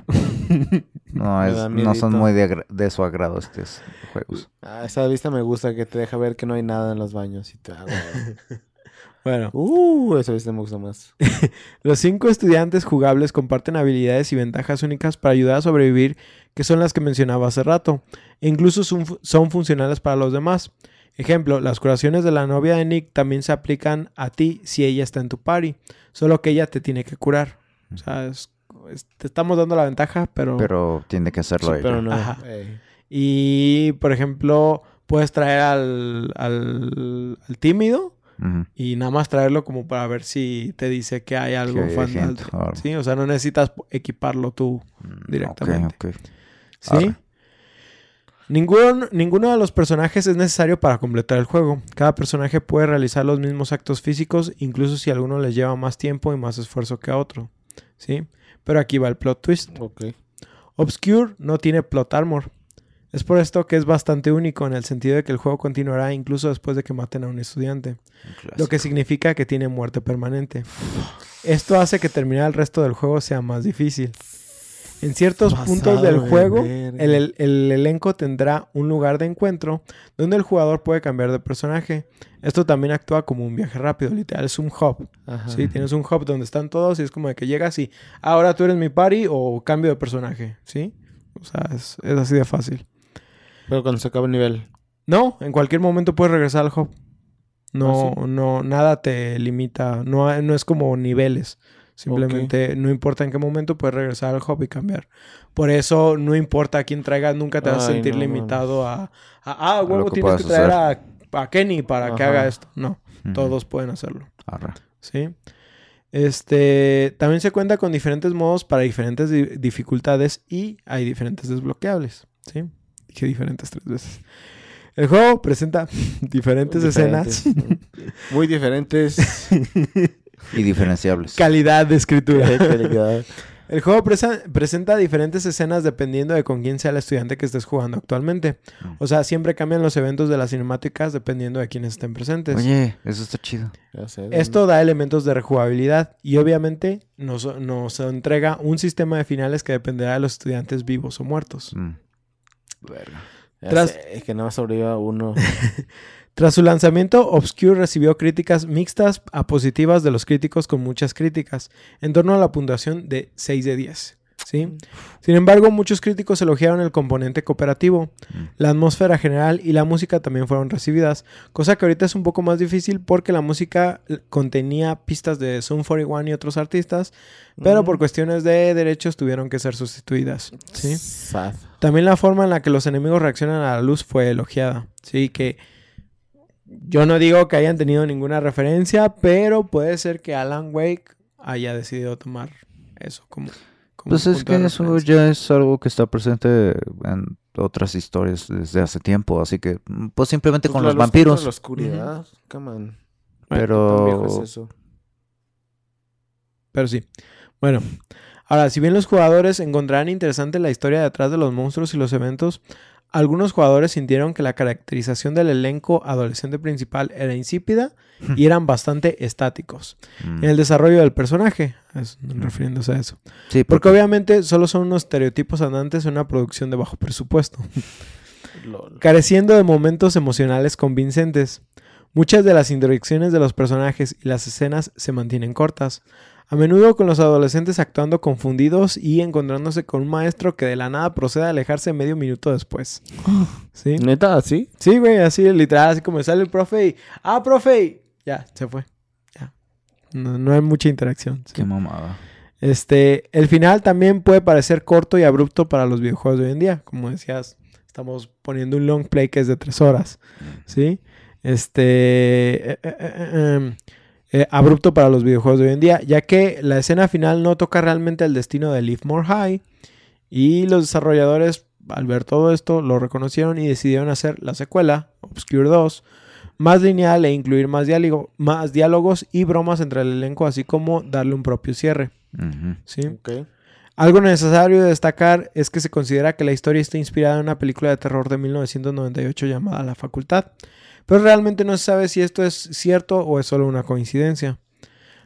no, es, no son muy de, de su agrado estos juegos. Ah, esa vista me gusta que te deja ver que no hay nada en los baños. Y te... ah, güey. bueno. uh, esa vista me gusta más. Los cinco estudiantes jugables comparten habilidades y ventajas únicas para ayudar a sobrevivir, que son las que mencionaba hace rato, e incluso son, fu- son funcionales para los demás. Ejemplo, las curaciones de la novia de Nick también se aplican a ti si ella está en tu party, solo que ella te tiene que curar. O sea, es- es- te estamos dando la ventaja, pero... Pero tiene que hacerlo Sí, ella. pero no. Ajá. ey. Y, por ejemplo, puedes traer al, al, al tímido y nada más traerlo como para ver si te dice que hay algo hay. Sí, o sea, no necesitas equiparlo tú. Mm, Directamente. ok, ok. ¿Sí? Arre. Ningún- ninguno de los personajes es necesario para completar el juego. Cada personaje puede realizar los mismos actos físicos, incluso si alguno les lleva más tiempo y más esfuerzo que a otro. ¿Sí? Pero aquí va el plot twist. Obscure no tiene plot armor. Es por esto que es bastante único en el sentido de que el juego continuará incluso después de que maten a un estudiante. Un Lo que significa que tiene muerte permanente. Esto hace que terminar el resto del juego sea más difícil. En ciertos puntos del de juego, el, el- el elenco tendrá un lugar de encuentro donde el jugador puede cambiar de personaje. Esto también actúa como un viaje rápido, literal, es un hub. Ajá. Sí, tienes un hub donde están todos y es como de que llegas y ahora tú eres mi party o cambio de personaje, ¿sí? O sea, es, es así de fácil. Pero cuando se acaba el nivel. No, en cualquier momento puedes regresar al hub. No, ¿Ah, no, nada te limita. No, no es como niveles. Simplemente no importa en qué momento puedes regresar al hub y cambiar. Por eso no importa a quién traigas, nunca te vas a Ay, sentir no limitado a, a, ah, huevo, que tienes que traer a, a Kenny para que Ajá. haga esto. No, todos pueden hacerlo. Arre. ¿sí? Este, también se cuenta con diferentes modos para diferentes di- dificultades y hay diferentes desbloqueables, ¿sí? Dije diferentes tres veces. El juego presenta diferentes, escenas, Diferentes. Muy diferentes. Y diferenciables. calidad de escritura. Calidad. El juego presa- presenta diferentes escenas dependiendo de con quién sea el estudiante que estés jugando actualmente. Mm. O sea, siempre cambian los eventos de las cinemáticas dependiendo de quiénes estén presentes. Oye, eso está chido. Sé. Esto da elementos de rejugabilidad y obviamente nos, nos entrega un sistema de finales que dependerá de los estudiantes vivos o muertos. Mm. Verga. Ya tras- sé, es que nada más sobreviva uno. Tras su lanzamiento, Obscure recibió críticas mixtas a positivas de los críticos con muchas críticas, en torno a la puntuación de 6 de 10. ¿sí? Sin embargo, muchos críticos elogiaron el componente cooperativo, Mm. la atmósfera general y la música también fueron recibidas, cosa que ahorita es un poco más difícil porque la música contenía pistas de Zoom 41 y otros artistas, pero Mm. por cuestiones de derechos tuvieron que ser sustituidas. ¿sí? También la forma en la que los enemigos reaccionan a la luz fue elogiada. Sí, que yo no digo que hayan tenido ninguna referencia, pero puede ser que Alan Wake haya decidido tomar eso como. como Pues es que eso ya es algo que está presente en otras historias desde hace tiempo, así que mm, pues simplemente Pues con la los vampiros. contra La oscuridad. Come on. Pero es eso. Pero sí. Bueno, ahora, si bien los jugadores encontrarán interesante la historia detrás de los monstruos y los eventos, algunos jugadores sintieron que la caracterización del elenco adolescente principal era insípida y eran bastante estáticos. Mm, En el desarrollo del personaje, es- refiriéndose a eso. sí, Porque obviamente solo son unos estereotipos andantes en una producción de bajo presupuesto, Lol. careciendo de momentos emocionales convincentes. Muchas de las introducciones de los personajes y las escenas se mantienen cortas, a menudo con los adolescentes actuando confundidos y encontrándose con un maestro que de la nada procede a alejarse medio minuto después. ¿Sí? ¿Neta? ¿Así? Sí, güey, así literal, así como sale el profe y... ¡Ah, profe! y Ya, se fue. Ya. No, no hay mucha interacción. ¿sí? Qué mamada. Este, el final también puede parecer corto y abrupto para los videojuegos de hoy en día. Como decías, estamos poniendo un long play que es de tres horas, ¿sí? Este, eh, eh, eh, eh, abrupto para los videojuegos de hoy en día, ya que la escena final no toca realmente el destino de Live More High y los desarrolladores, al ver todo esto, lo reconocieron y decidieron hacer la secuela, Obscure 2, más lineal e incluir más, diálogo, más diálogos y bromas entre el elenco, así como darle un propio cierre. ¿sí? Ok. Algo necesario de destacar es que se considera que la historia está inspirada en una película de terror de 1998 llamada La Facultad, pero realmente no se sabe si esto es cierto o es solo una coincidencia.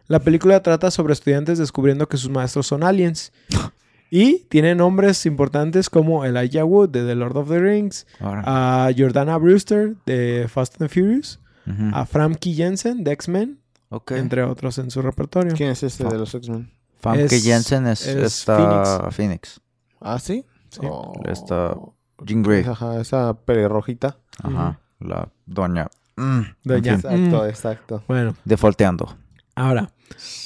La película trata sobre estudiantes descubriendo que sus maestros son aliens y tiene nombres importantes como Elijah Wood de The Lord of the Rings, a Jordana Brewster de Fast and Furious, Ujú. a Framke Jensen de X-Men, entre otros en su repertorio. ¿Quién es este de los X-Men? Famke Jensen es, es esta Phoenix. ¿Ah, sí? Sí. Oh. Esta Jean Grey. Ajá, esa pelirrojita. Ajá. La doña. Mm, en Doña. fin, Exacto, Mm. exacto. Bueno, defaulteando. ahora,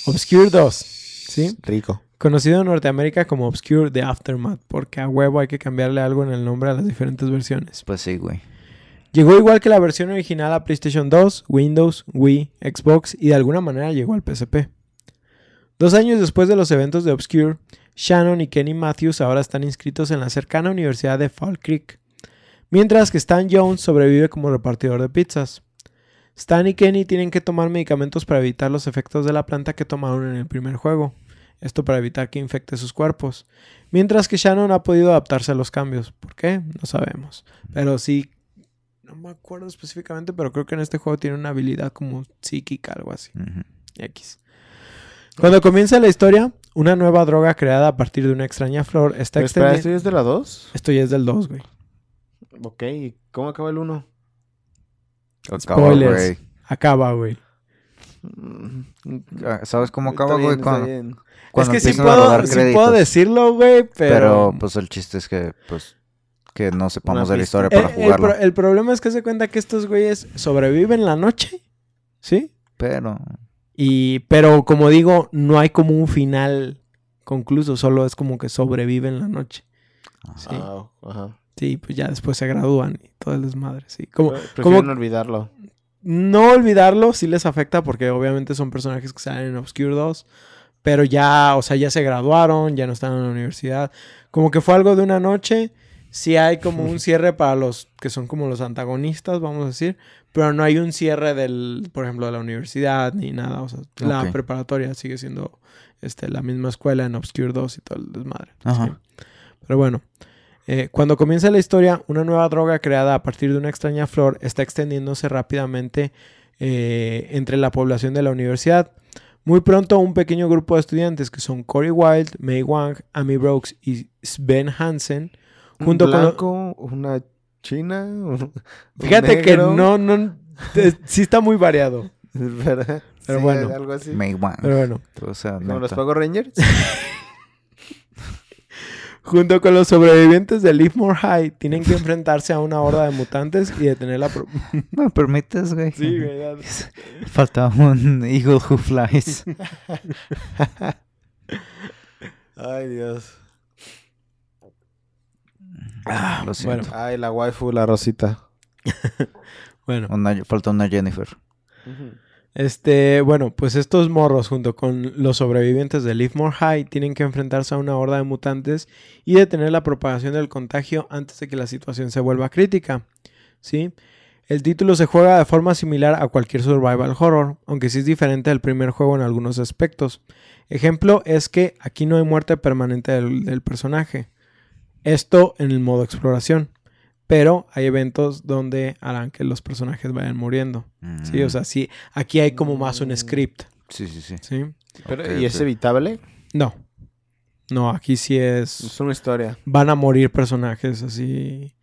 Obscure 2, ¿sí? Rico. Conocido en Norteamérica como Obscure The Aftermath, porque a huevo hay que cambiarle algo en el nombre a las diferentes versiones. Pues sí, güey. Llegó igual que la versión original a PlayStation 2, Windows, Wii, Xbox y de alguna manera llegó al PSP. Dos años después de los eventos de Obscure, Shannon y Kenny Matthews ahora están inscritos en la cercana Universidad de Fall Creek, mientras que Stan Jones sobrevive como repartidor de pizzas. Stan y Kenny tienen que tomar medicamentos para evitar los efectos de la planta que tomaron en el primer juego, esto para evitar que infecte sus cuerpos, mientras que Shannon ha podido adaptarse a los cambios. ¿Por qué? No sabemos, pero sí no me acuerdo específicamente, pero creo que en este juego tiene una habilidad como psíquica, algo así. X. Cuando comienza la historia, una nueva droga creada a partir de una extraña flor está extendida. ¿esto ya es de la 2? Esto ya es del 2, güey. Ok, ¿y cómo acaba el 1? Acaba, Spoilers. güey. Acaba, güey. Ah, ¿Sabes cómo acaba, güey? Cuando, bien. Es cuando que sí puedo, sí puedo decirlo, güey, pero... Pero, pues el chiste es que, pues, que no sepamos de la historia para el jugarlo. pro- el problema es que se cuenta que estos güeyes sobreviven la noche, ¿sí? Pero, Y, pero como digo, no hay como un final concluso, solo es como que sobreviven la noche. Sí. Ah, ajá. Sí, pues ya después se gradúan y todo el desmadre, sí. Como, como- olvidarlo. no olvidarlo sí les afecta porque obviamente son personajes que salen en Obscure 2, pero ya, o sea, ya se graduaron, ya no están en la universidad. Como que fue algo de una noche, sí hay como un cierre para los que son como los antagonistas, vamos a decir, pero no hay un cierre del, por ejemplo, de la universidad ni nada. O sea, la preparatoria sigue siendo este, la misma escuela en Obscure 2 y todo el desmadre. Ajá. Sí. Pero bueno, eh, cuando comienza la historia, una nueva droga creada a partir de una extraña flor está extendiéndose rápidamente eh, entre la población de la universidad. Muy pronto, un pequeño grupo de estudiantes que son Corey Wild, May Wang, Amy Brooks y Sven Hansen, junto un con blanco, una china. un Fíjate que no, no, sí está muy variado. ¿verdad? Pero Sí, bueno. Algo así. May Wang. Pero bueno, O sea, Como los. Power Rangers. junto con los sobrevivientes de Livermore High, tienen que enfrentarse a una horda de mutantes y detener la... pro- ¿Me permites, güey? Sí, güey, un Eagle Who Flies. Ay, Dios. Ah, Lo siento. bueno. Ay, la waifu, la rosita. Bueno, Una- falta una Jennifer. Este, bueno, pues estos morros junto con los sobrevivientes de Livermore High tienen que enfrentarse a una horda de mutantes y detener la propagación del contagio antes de que la situación se vuelva crítica. ¿Sí? El título se juega de forma similar a cualquier survival horror, aunque sí es diferente del primer juego en algunos aspectos. Ejemplo es que aquí no hay muerte permanente del, del personaje. Esto en el modo exploración. Pero hay eventos donde harán que los personajes vayan muriendo. Sí, o sea, sí, aquí hay como más un Mm. script. Sí, sí, sí. ¿Sí? Pero, ¿Y es evitable? No. No, aquí sí es. Es una historia. Van a morir personajes así.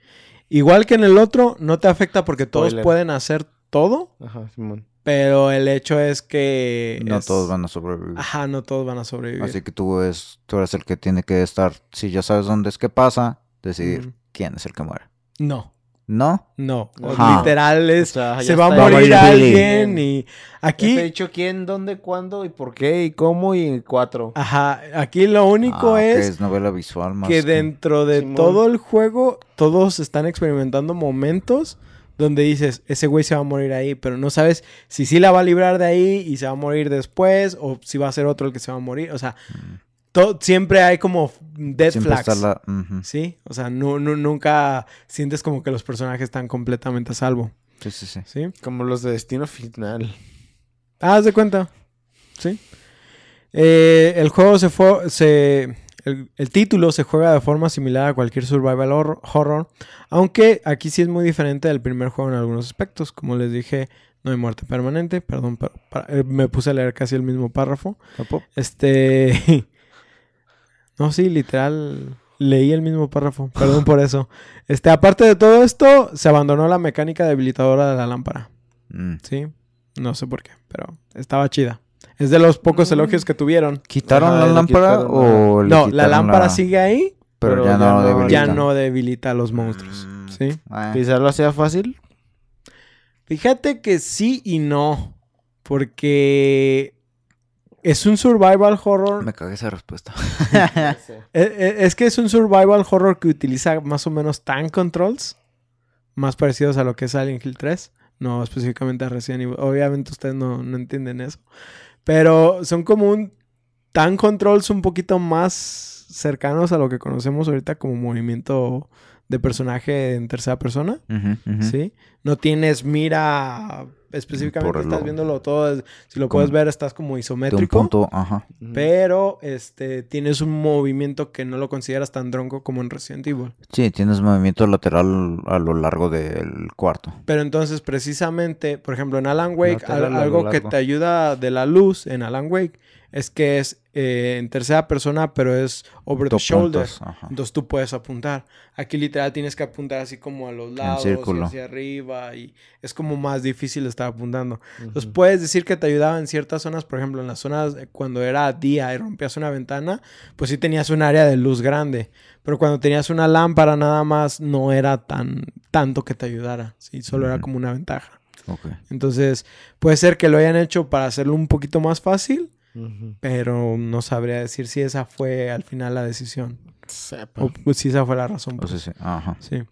Igual que en el otro, no te afecta porque todos pueden hacer todo. Ajá, Simón. Pero el hecho es que. No es- todos van a sobrevivir. Ajá, no todos van a sobrevivir. Así que tú, es, tú eres el que tiene que estar, si ya sabes dónde es que pasa, decidir quién es el que muere. No, ¿No? no. Ajá. Literal es. O sea, se va a morir alguien y. Aquí. He dicho quién, dónde, cuándo y por qué y cómo y en cuatro. Ajá, aquí lo único Ah, que es. es novela visual más que dentro de Simón. todo el juego todos están experimentando momentos donde dices, ese güey se va a morir ahí, pero no sabes si sí la va a librar de ahí y se va a morir después o si va a ser otro el que se va a morir. O sea, Mm. To- siempre hay como dead Siempre flags. está la... ujú. Sí, o sea, no, no- nunca sientes como que los personajes están completamente a salvo. Sí, sí, sí. ¿Sí? Como los de Destino Final. Ah, haz de cuenta. Sí. Eh, el juego se fue. Se, el, el título se juega de forma similar a cualquier survival hor- horror. Aunque aquí sí es muy diferente del primer juego en algunos aspectos. Como les dije, no hay muerte permanente. Perdón, pero- para- eh, me puse a leer casi el mismo párrafo. Este. no, sí, literal. Leí el mismo párrafo. Perdón por eso. Este, aparte de todo esto, se abandonó la mecánica debilitadora de la lámpara. Mm. Sí, no sé por qué, pero estaba chida. Es de los pocos Mm. elogios que tuvieron. ¿Quitaron Ajá, la lámpara quitaron o le No, la lámpara sigue ahí, Pero, pero ya, ya no, debilita. ya no debilita a los monstruos. Mm. ¿Sí? Ah, Quizás lo hacía fácil. Fíjate que sí y no. Porque es un survival horror. Me cagué esa respuesta. E- e- Es que es un survival horror que utiliza más o menos tank controls. Más parecidos a lo que es Silent Hill 3. No específicamente a Resident Evil. Obviamente ustedes no, no entienden eso. Pero son como un tank controls un poquito más cercanos a lo que conocemos ahorita como movimiento de personaje en tercera persona. ¿Sí? No tienes mira específicamente, estás viéndolo todo. Si lo puedes ver, estás como De un isométrico. punto, ajá. Pero este tienes un movimiento que no lo consideras tan tronco como en Resident Evil. Sí, tienes movimiento lateral a lo largo del cuarto. Pero entonces, precisamente, por ejemplo, en Alan Wake, Lateral algo que te ayuda de la luz en Alan Wake es que es eh, en tercera persona, pero es over the shoulder. apuntas, ajá. Entonces tú puedes apuntar. Aquí literal tienes que apuntar así como a los lados, hacia arriba y es como más difícil estar apuntando. Entonces Ujú. puedes decir que te ayudaba en ciertas zonas, por ejemplo, en las zonas eh, cuando era día y rompías una ventana, pues sí tenías un área de luz grande, pero cuando tenías una lámpara nada más no era tan tanto que te ayudara, sí, solo era como una ventaja. Entonces, puede ser que lo hayan hecho para hacerlo un poquito más fácil, pero no sabría decir si esa fue al final la decisión Sepa. o pues, si esa fue la razón. O sea, sí, ajá. Sí.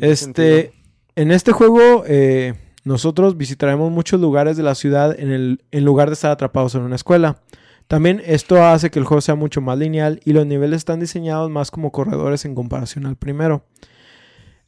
Este, sentido. En este juego, eh, nosotros visitaremos muchos lugares de la ciudad en, el, en lugar de estar atrapados en una escuela. También esto hace que el juego sea mucho más lineal y los niveles están diseñados más como corredores en comparación al primero.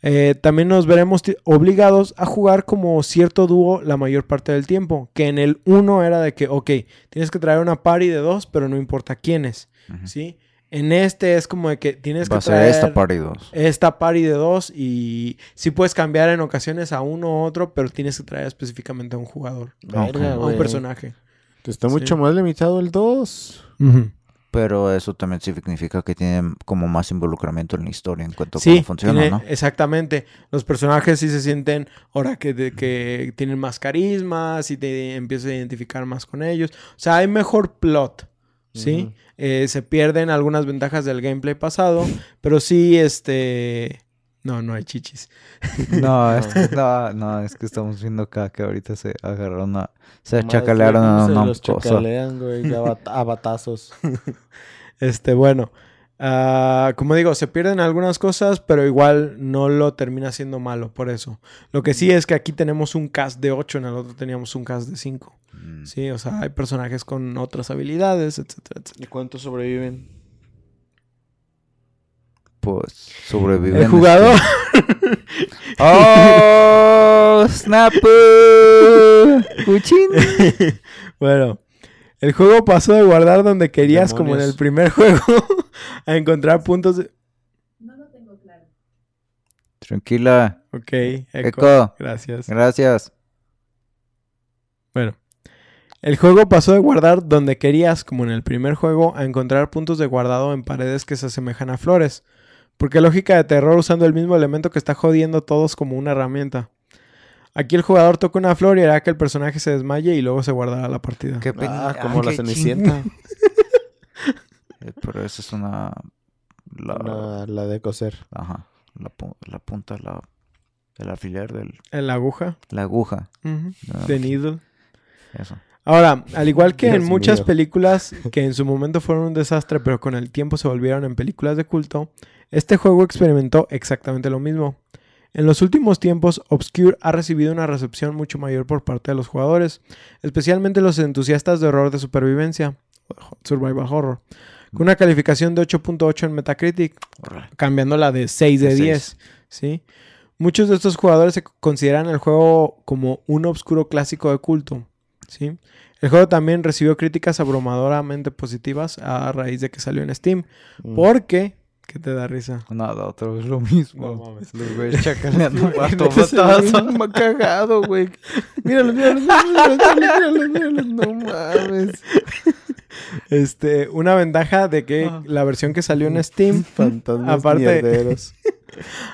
Eh, también nos veremos obligados a jugar como cierto dúo la mayor parte del tiempo. Que en el 1 era de que, ok, tienes que traer una party de dos, pero no importa quiénes. Ujú. ¿sí? En este es como de que tienes Va que a ser traer esta party 2. esta party de dos y sí puedes cambiar en ocasiones a uno u otro, pero tienes que traer específicamente a un jugador, a un personaje. Está Sí. mucho más limitado el 2. Pero eso también significa que tiene como más involucramiento en la historia en cuanto a Sí, cómo funciona, tiene- ¿no? exactamente. Los personajes sí se sienten ahora que, de- que tienen más carisma, si te empiezas a identificar más con ellos. O sea, hay mejor plot, ¿sí? Eh, se pierden algunas ventajas del gameplay pasado, pero sí, este... No, no hay chichis. No, es que, no, no, es que estamos viendo acá que ahorita se agarraron a... Se Más chacalearon a se una los cosa. chacalean, güey, ya a bat- a batazos. Este, bueno, ah, como digo, se pierden algunas cosas, pero igual no lo termina siendo malo por eso. Lo que sí es que aquí tenemos un cast de 8, en el otro teníamos un cast de 5. Mm. Sí, o sea, hay personajes con otras habilidades, etcétera, etcétera. ¿Y cuántos sobreviven? Pues sobreviven. El jugador, este- ¡Oh! ¡Snap! ¡Cuchín! bueno, el juego pasó de guardar donde querías, como en el primer juego, a encontrar puntos de... Tranquila. Ok, eco. Eco. Gracias. Gracias. Bueno, el juego pasó de guardar donde querías, como en el primer juego, a encontrar puntos de guardado en paredes que se asemejan a flores. Porque lógica de terror usando el mismo elemento que está jodiendo a todos como una herramienta. Aquí el jugador toca una flor y hará que el personaje se desmaye y luego se guardará la partida. Qué pena. Ah, como Ay, la cenicienta. Eh, Pero esa es una... La... La, la de coser. Ajá. La, pu- la punta, la... El alfiler del... En la aguja. La aguja. The needle. Eso. Ahora, al igual que en muchas mío. películas que en su momento fueron un desastre, pero con el tiempo se volvieron en películas de culto, este juego experimentó exactamente lo mismo. En los últimos tiempos, Obscure ha recibido una recepción mucho mayor por parte de los jugadores, especialmente los entusiastas de horror de supervivencia, survival horror, con una calificación de 8.8 en Metacritic, cambiándola de 6 de De 10, ¿sí? Muchos de estos jugadores se consideran el juego como un obscuro clásico de culto, ¿sí? El juego también recibió críticas abrumadoramente positivas a raíz de que salió en Steam, Mm. porque ¿qué te da risa? Nada, otra vez lo mismo. No mames. Los güeyes chacaleando batazo. bien cagado, güey. Míralo, míralo, míralo, míralo, míralo, míralo, no mames. Este, una ventaja de que Ah. la versión que salió en Steam, Fantasmas Aparte-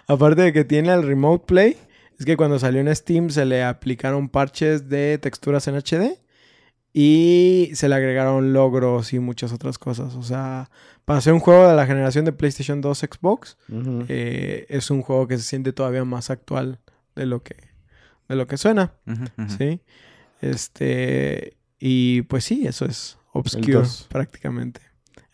aparte de que tiene el Remote Play, es que cuando salió en Steam se le aplicaron parches de texturas en HD y se le agregaron logros y muchas otras cosas. O sea, para ser un juego de la generación de PlayStation 2 Xbox, eh, es un juego que se siente todavía más actual de lo que, de lo que suena. ¿Sí? Este. Y pues sí, eso es Obscure prácticamente.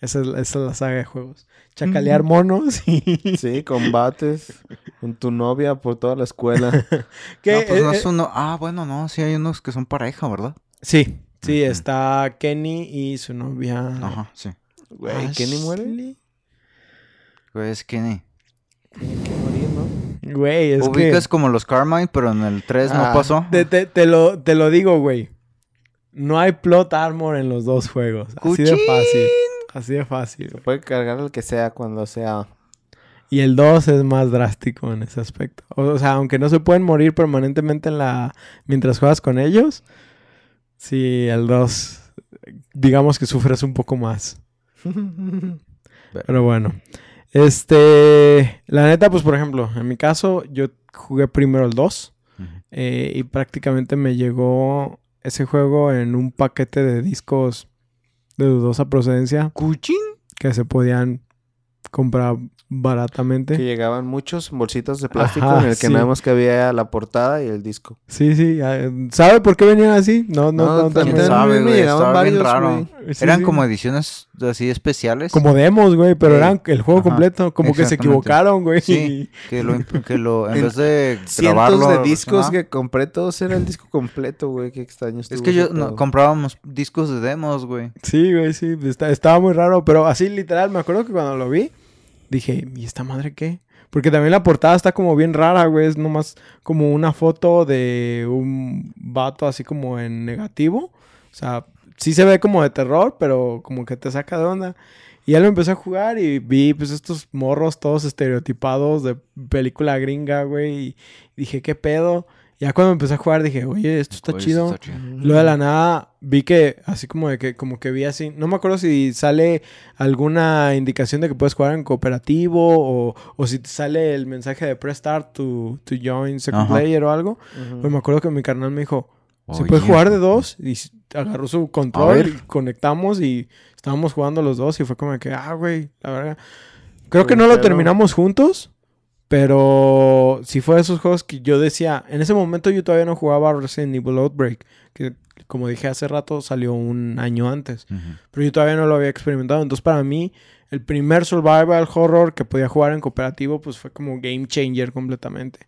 Esa es, esa es la saga de juegos. Chacalear monos y. Sí, combates con tu novia por toda la escuela. No, pues no eh, es uno... Ah, bueno, no. Sí hay unos que son pareja, ¿verdad? Sí, sí, está Kenny y su novia. Ajá, sí. Güey, ¿Kenny muere? Güey, es que... Tiene que morir, ¿no? Güey, es Ubicas que. como los Carmine, pero en el 3 Ah, no pasó. Te, te- te lo, te lo digo, güey. No hay plot armor en los dos juegos. Así de fácil. Así de fácil. güey. Puede cargar el que sea cuando sea. Y el 2 es más drástico en ese aspecto. O, o sea, aunque no se pueden morir permanentemente en la mientras juegas con ellos, sí, el 2 digamos que sufres un poco más. Pero bueno. Este, la neta pues por ejemplo, en mi caso yo jugué primero el 2 Ujú. eh, y prácticamente me llegó ese juego en un paquete de discos de dudosa procedencia ¿Cuchín? que se podían comprar baratamente. que llegaban muchos bolsitos de plástico Ajá, en el que sí. nada más que había la portada y el disco. Sí, sí. ah, ¿Sabe por qué venían así? No, no, no. también también- ¿Quién sabe, me güey? llegaban Estaba bien varios, raro. güey. Sí, Eran sí. como ediciones así especiales. Como demos, güey, pero eran el juego Ajá, completo. Como que se equivocaron, güey. Sí, que lo, que lo en vez de Cientos de discos que compré, todos eran el disco completo, güey. Qué extraño Es que yo no, comprábamos discos de demos, güey. Sí, güey, sí. está- estaba muy raro, pero así literal, me acuerdo que cuando lo vi, dije, ¿y esta madre qué? Porque también la portada está como bien rara, güey. Es nomás como una foto de un vato así como en negativo. O sea, sí se ve como de terror, pero como que te saca de onda. Y ya lo empecé a jugar y vi pues estos morros todos estereotipados de película gringa, güey. Y dije, ¿qué pedo? Ya cuando empecé a jugar dije, oye, esto está Oye, chido. está chido. Luego de la nada vi que, así como de que, como que vi así, no me acuerdo si sale alguna indicación de que puedes jugar en cooperativo o, o si te sale el mensaje de press start to, to join second Ajá. player o algo. Pues me acuerdo que mi carnal me dijo, ¿se Oye, puede jugar de dos? Y agarró su control y conectamos y estábamos jugando los dos y fue como que, ah, güey, la verdad. Creo que no lo pedo. terminamos juntos, pero sí fue de esos juegos que yo decía, en ese momento yo todavía no jugaba Resident Evil Outbreak, que como dije hace rato salió un año antes, Ujú. pero yo todavía no lo había experimentado, entonces para mí el primer survival horror que podía jugar en cooperativo pues fue como game changer completamente.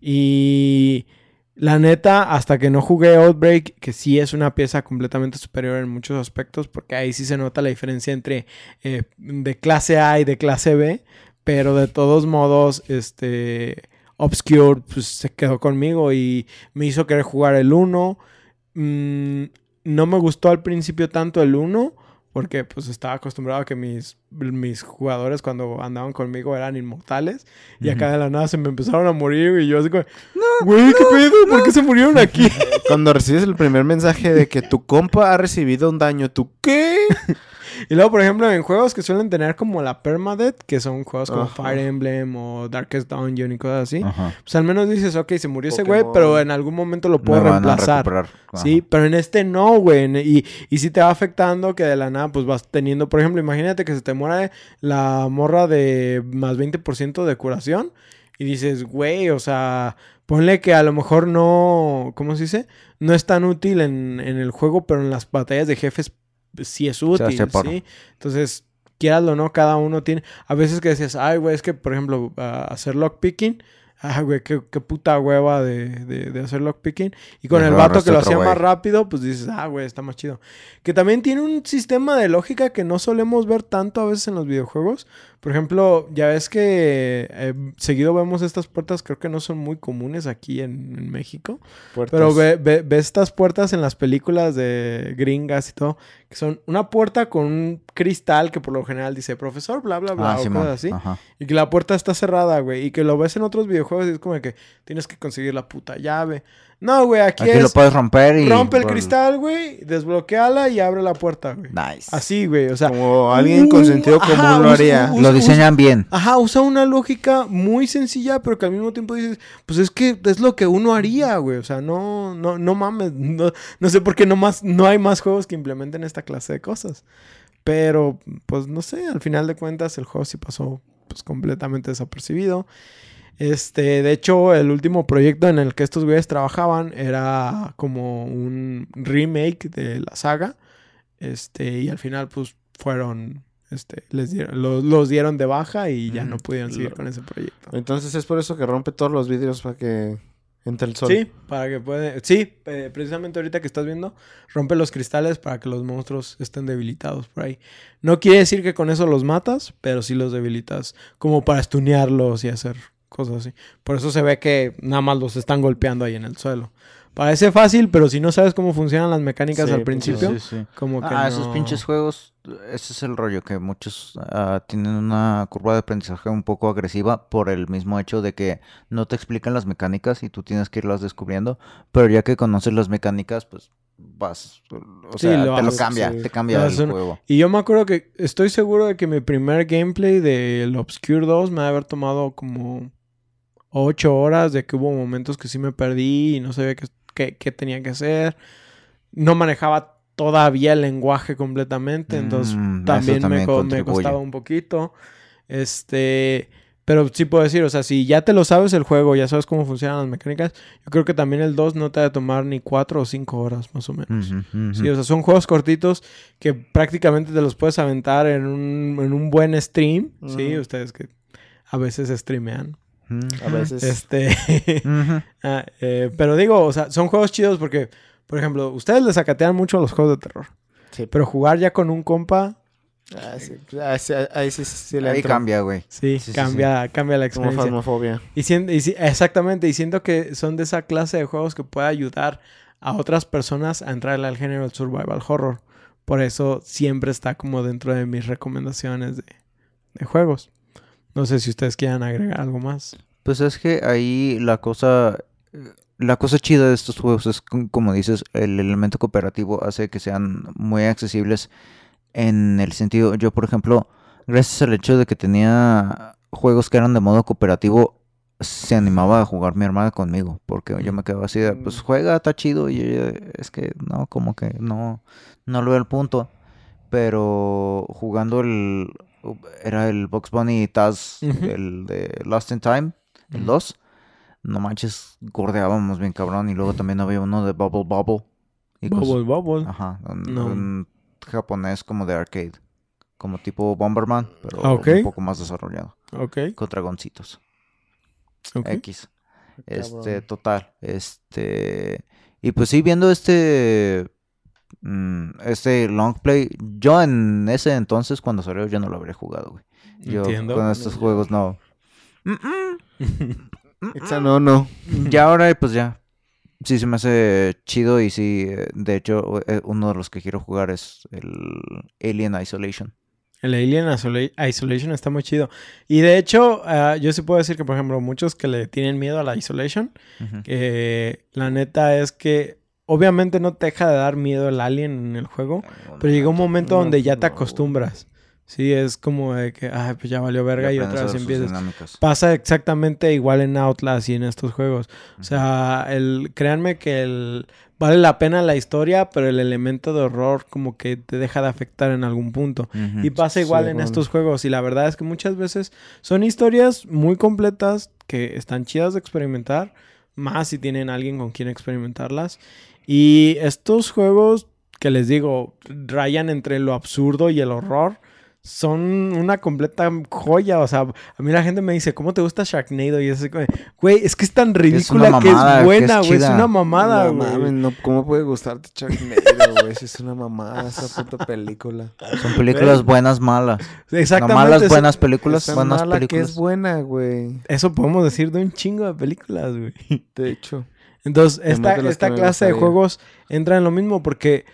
Y la neta, hasta que no jugué Outbreak, que sí es una pieza completamente superior en muchos aspectos, porque ahí sí se nota la diferencia entre eh, de clase A y de clase B, pero de todos modos, este, Obscure pues, se quedó conmigo y me hizo querer jugar el 1. Mm, no me gustó al principio tanto el 1, porque pues estaba acostumbrado a que mis, mis jugadores cuando andaban conmigo eran inmortales. Y acá de la nada se me empezaron a morir y yo así como... Güey, ¿qué pedo? ¿Por qué se murieron aquí? Cuando recibes el primer mensaje de que tu compa ha recibido un daño, ¿tú qué? Y luego, por ejemplo, en juegos que suelen tener como la permadeath, que son juegos como Ajá. Fire Emblem o Darkest Dungeon y cosas así, Ajá. pues al menos dices, ok, se murió ese güey, pero en algún momento lo puedo a reemplazar. Sí, pero en este no, güey. Y, y sí te va afectando que de la nada, pues vas teniendo, por ejemplo, imagínate que se te muera la morra de más 20% de curación. Y dices, güey, o sea, ponle que a lo mejor no, ¿cómo se dice? No es tan útil en, en el juego, pero en las batallas de jefes sí es útil. ¿sí? Entonces, quieras o no, cada uno tiene... A veces que decías, ay, güey, es que, por ejemplo, ah, hacer lockpicking... Ay, güey, qué, qué puta hueva de, de, de hacer lockpicking. Y con el vato que lo hacía más rápido, pues dices, ah, güey, está más chido. Que también tiene un sistema de lógica que no solemos ver tanto a veces en los videojuegos. Por ejemplo, ya ves que eh, seguido vemos estas puertas, creo que no son muy comunes aquí en, en México. Pero ve, ve- ve estas puertas en las películas de gringas y todo, que son una puerta con un cristal que por lo general dice profesor, bla, bla, bla, Ah, o Simón. cosas así. Ajá. Y que la puerta está cerrada, güey. Y que lo ves en otros videojuegos y es como que tienes que conseguir la puta llave. No, güey, aquí, Aquí es lo puedes romper y... rompe el cristal, güey, desbloqueala y abre la puerta, güey. Nice. Así, güey, o sea... Como alguien con uh, sentido ajá, común lo haría. usa- Lo diseñan bien. Ajá, usa una lógica muy sencilla, pero que al mismo tiempo dices, pues es que es lo que uno haría, güey. O sea, no, no, no mames. No, no sé por qué no, más, no hay más juegos que implementen esta clase de cosas. Pero, pues no sé, al final de cuentas el juego sí pasó pues completamente desapercibido. Este, de hecho, el último proyecto en el que estos güeyes trabajaban era como un remake de la saga. Este, y al final, pues, fueron, este, les dieron, los, los dieron de baja y ya no pudieron seguir Lo- con ese proyecto. Entonces es por eso que rompe todos los vidrios para que entre el sol. Sí, para que puede, sí, eh, precisamente ahorita que estás viendo, rompe los cristales para que los monstruos estén debilitados por ahí. No quiere decir que con eso los matas, pero sí los debilitas, como para estunearlos y hacer cosas así. Por eso se ve que nada más los están golpeando ahí en el suelo. Parece fácil, pero si no sabes cómo funcionan las mecánicas Sí, al pues, principio, Sí, sí. como que Ah, esos pinches juegos, ese es el rollo, que muchos ah, tienen una curva de aprendizaje un poco agresiva por el mismo hecho de que no te explican las mecánicas y tú tienes que irlas descubriendo, pero ya que conoces las mecánicas, pues vas, o Sí, sea, lo te lo cambia, sí. te cambia Lo el juego. Y yo me acuerdo que estoy seguro de que mi primer gameplay del Obscure 2 me ha haber tomado como 8 horas, de que hubo momentos que sí me perdí y no sabía qué, qué- qué tenía que hacer. No manejaba todavía el lenguaje completamente, entonces Mm, también, me, me costaba un poquito. Este, Pero sí puedo decir, o sea, si ya te lo sabes el juego, ya sabes cómo funcionan las mecánicas, yo creo que también el 2 no te va a tomar ni 4 o 5 horas más o menos. Sí, o sea, son juegos cortitos que prácticamente te los puedes aventar en un, en un buen stream. Sí, ustedes que a veces streamean. A veces. Este, ah, eh, pero digo, o sea, son juegos chidos porque, por ejemplo, ustedes les sacatean mucho a los juegos de terror. Sí. Pero jugar ya con un compa, Ah, sí. Ah, sí, Ahí sí, sí le Ahí entro. cambia, güey. sí, Sí, sí, cambia, cambia la Como experiencia. fasmofobia. Y, sien- y si- exactamente, y siento que son de esa clase de juegos que puede ayudar a otras personas a entrarle al género del survival horror. Por eso siempre está como dentro de mis recomendaciones de, de juegos. No sé si ustedes quieran agregar algo más. Pues es que ahí la cosa, la cosa chida de estos juegos es, com- como dices, el elemento cooperativo hace que sean muy accesibles en el sentido, yo por ejemplo, gracias al hecho de que tenía juegos que eran de modo cooperativo, se animaba a jugar mi hermana conmigo, porque yo me quedaba así de, pues Mm. juega, está chido, y yo, es que no, como que no, no lo veo el punto, pero jugando el, era el Box Bunny Taz, el de Lost in Time, el Ujú. 2, no manches, gordeábamos bien cabrón, y luego también había uno de Bubble Bubble. y cos- Bubble Bubble. Ajá, un, No. un japonés como de arcade. Como tipo Bomberman, pero Ah, un poco más desarrollado. Ok. Con dragoncitos. X. Este, Cabrón. total. Este. Y pues sí, viendo este. Mm, este long play. Yo en ese entonces, cuando salió, yo no lo habría jugado, güey. Yo Entiendo. con estos juegos no. Mm-mm, It's a no, no. Ya ahora, pues ya. Sí, se me hace chido y sí, eh, de hecho, eh, uno de los que quiero jugar es el Alien Isolation. El Alien Isola- Isolation está muy chido. Y de hecho, ah, yo sí puedo decir que, por ejemplo, muchos que le tienen miedo a la Isolation, que la neta es que obviamente no te deja de dar miedo el alien en el juego, pero llega un momento No, donde ya te acostumbras. Sí, es como de que, ay, pues ya valió verga y, aprendes otra vez empiezas. dinámicas. Pasa exactamente igual en Outlast y en estos juegos. O sea, el, créanme que el, vale la pena la historia, pero el elemento de horror como que te deja de afectar en algún punto. Y pasa Sí, igual en bueno. estos juegos. Y la verdad es que muchas veces son historias muy completas que están chidas de experimentar. Más si tienen alguien con quien experimentarlas. Y estos juegos que les digo, rayan entre lo absurdo y el horror. Son una completa joya. O sea, a mí la gente me dice, ¿cómo te gusta Sharknado? Y es así como, güey, es que es tan ridícula que mamada, es que buena, güey. Es, una mamada, no güey. mames, no, ¿cómo puede gustarte Sharknado, güey? Si es una mamada esa puta película. Son películas buenas, malas. No Exactamente. malas, es- buenas películas, buenas mala que películas. es buena, güey. Eso podemos decir de un chingo de películas, güey. De hecho. Entonces, esta, esta clase de juegos entra en lo mismo porque,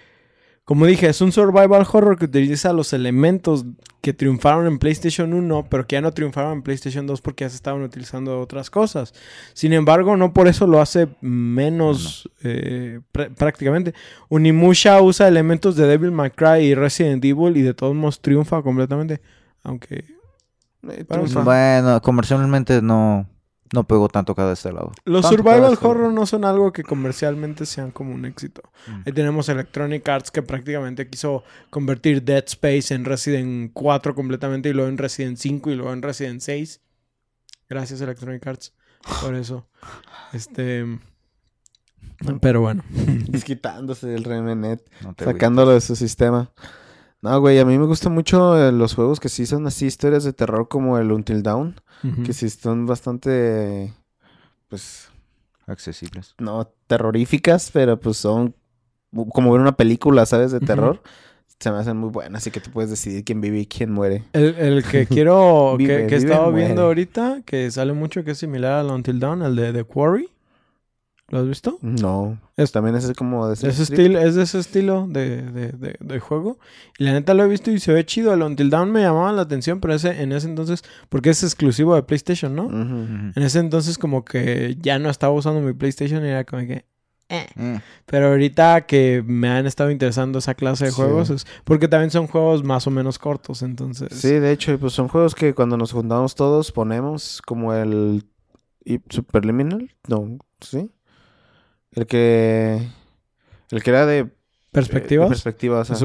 como dije, es un survival horror que utiliza los elementos que triunfaron en PlayStation 1, pero que ya no triunfaron en PlayStation 2 porque ya se estaban utilizando otras cosas. Sin embargo, no por eso lo hace menos eh, pr- prácticamente. Unimusha usa elementos de Devil May Cry y Resident Evil y de todos modos triunfa completamente. Aunque eh, triunfa. Bueno, comercialmente no, no pegó tanto cada este lado. Los Tanto survival este lado. horror no son algo que comercialmente sean como un éxito. Mm. Ahí tenemos Electronic Arts que prácticamente quiso convertir Dead Space en Resident 4 completamente y luego en Resident 5 y luego en Resident 6. Gracias Electronic Arts por eso. Este pero bueno, Desquitándose del Remenet. No Sacándolo de su sistema. No, güey, a mí me gustan mucho eh, los juegos que sí son así historias de terror como el Until Dawn. Ujú. Que sí son bastante, pues, accesibles. no terroríficas, pero pues son como ver una película, ¿sabes? De terror. Se me hacen muy buenas, así que tú puedes decidir quién vive y quién muere. el, el que quiero que, Vive, que he vive, estado viendo ahorita que sale mucho que es similar al Until Dawn, el de The Quarry. ¿Lo has visto? No. Es- También es como de De ese estilo, es de ese estilo de, de, de- de juego. Y la neta lo he visto y se ve chido. El Until Dawn me llamaba la atención, pero ese, en ese entonces, porque es exclusivo de PlayStation, ¿no? En ese entonces como que ya no estaba usando mi PlayStation y era como que... eh. Eh, Pero ahorita que me han estado interesando esa clase de Sí. juegos es porque también son juegos más o menos cortos, entonces... Sí, de hecho, pues son juegos que cuando nos juntamos todos ponemos como el y- Superliminal, no, sí. El que el que era de ¿Perspectivas? de perspectivas, ajá,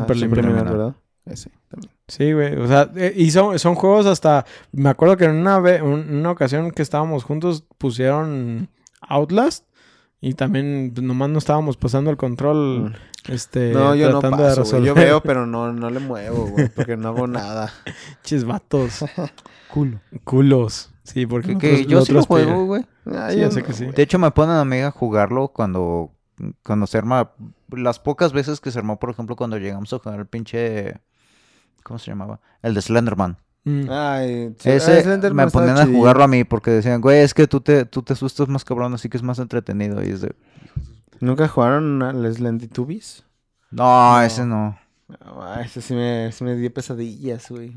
¿verdad? Ese también. Sí, güey. O sea, eh, y son, son juegos hasta. Me acuerdo que en una, ve- un- una ocasión que estábamos juntos pusieron Outlast. Y también pues, nomás no estábamos pasando el control. Este. Mm. No, yo no tratando de paso, resolver. Yo veo, pero no, no le muevo, güey. Porque no hago nada. Chis vatos. Culo. Culos. Sí, porque. Que, nosotros- yo sí lo juego, güey. Ah, Sí, yo ya sé no, que sí. De hecho, me ponen a mí a jugarlo cuando, cuando se arma. Las pocas veces que se armó, por ejemplo, cuando llegamos a jugar el pinche. ¿Cómo se llamaba? El de Slenderman. Mm. Ay, sí. Ese Ah, Slenderman me ponían a jugarlo a mí porque decían, güey, es que tú te, tú te asustas más cabrón, así que es más entretenido. Y es de. ¿Nunca jugaron al Slendy Tubies? No, No. ese no. Ah, ese sí me, sí me dio pesadillas, güey.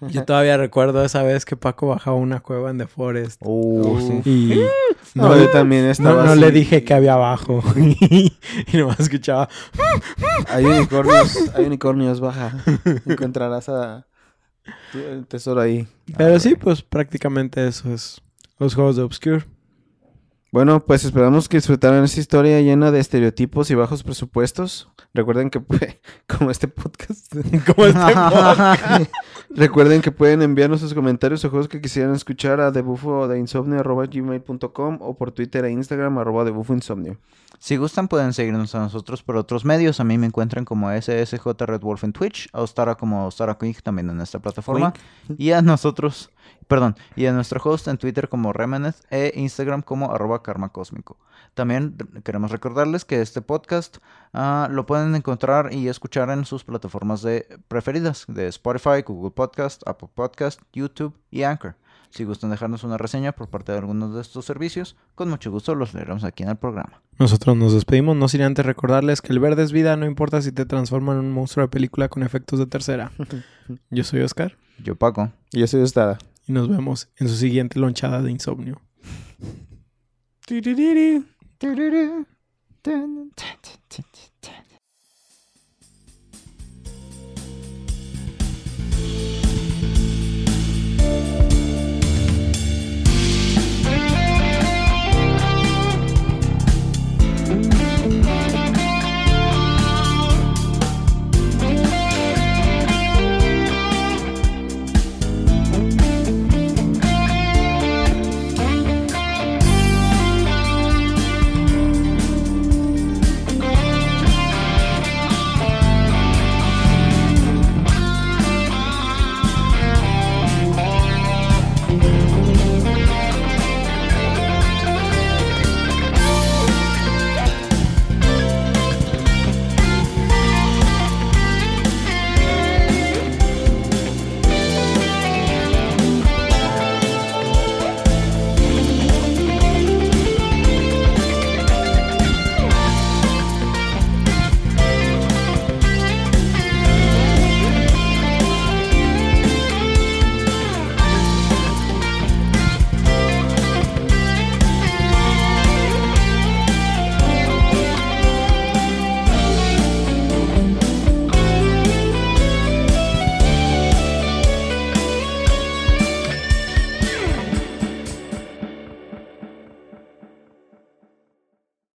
Yo todavía recuerdo esa vez que Paco bajaba una cueva en The Forest. Uh. sí. Y. No, No, yo también estaba no así. le dije que había abajo. y nomás escuchaba. Hay unicornios, hay unicornios, baja. Encontrarás a tu- el tesoro ahí. Pero sí, pues prácticamente eso es los juegos de Obscure. Bueno, pues esperamos que disfrutaran esta historia llena de estereotipos y bajos presupuestos. Recuerden que, como este podcast, Como este podcast. recuerden que pueden enviarnos sus comentarios o juegos que quisieran escuchar a debufo de insomnio o por Twitter e Instagram arroba debufoinsomnio. Si gustan pueden seguirnos a nosotros por otros medios. A mí me encuentran como SSJ Red Wolf en Twitch, a Ostara como Ostara Queen también en esta plataforma. Y a nosotros, perdón, y a nuestro host en Twitter como Remeneth e Instagram como arroba karma cósmico. También re- queremos recordarles que este podcast ah, lo pueden encontrar y escuchar en sus plataformas de preferidas de Spotify, Google Podcast, Apple Podcast, YouTube y Anchor. Si gustan dejarnos una reseña por parte de algunos de estos servicios, con mucho gusto los leeremos aquí en el programa. Nosotros nos despedimos, no sin antes recordarles que el verde es vida, no importa si te transforman en un monstruo de película con efectos de tercera. Yo soy Oscar Yo, Paco. Y yo soy Estada. Y nos vemos en su siguiente lonchada de insomnio.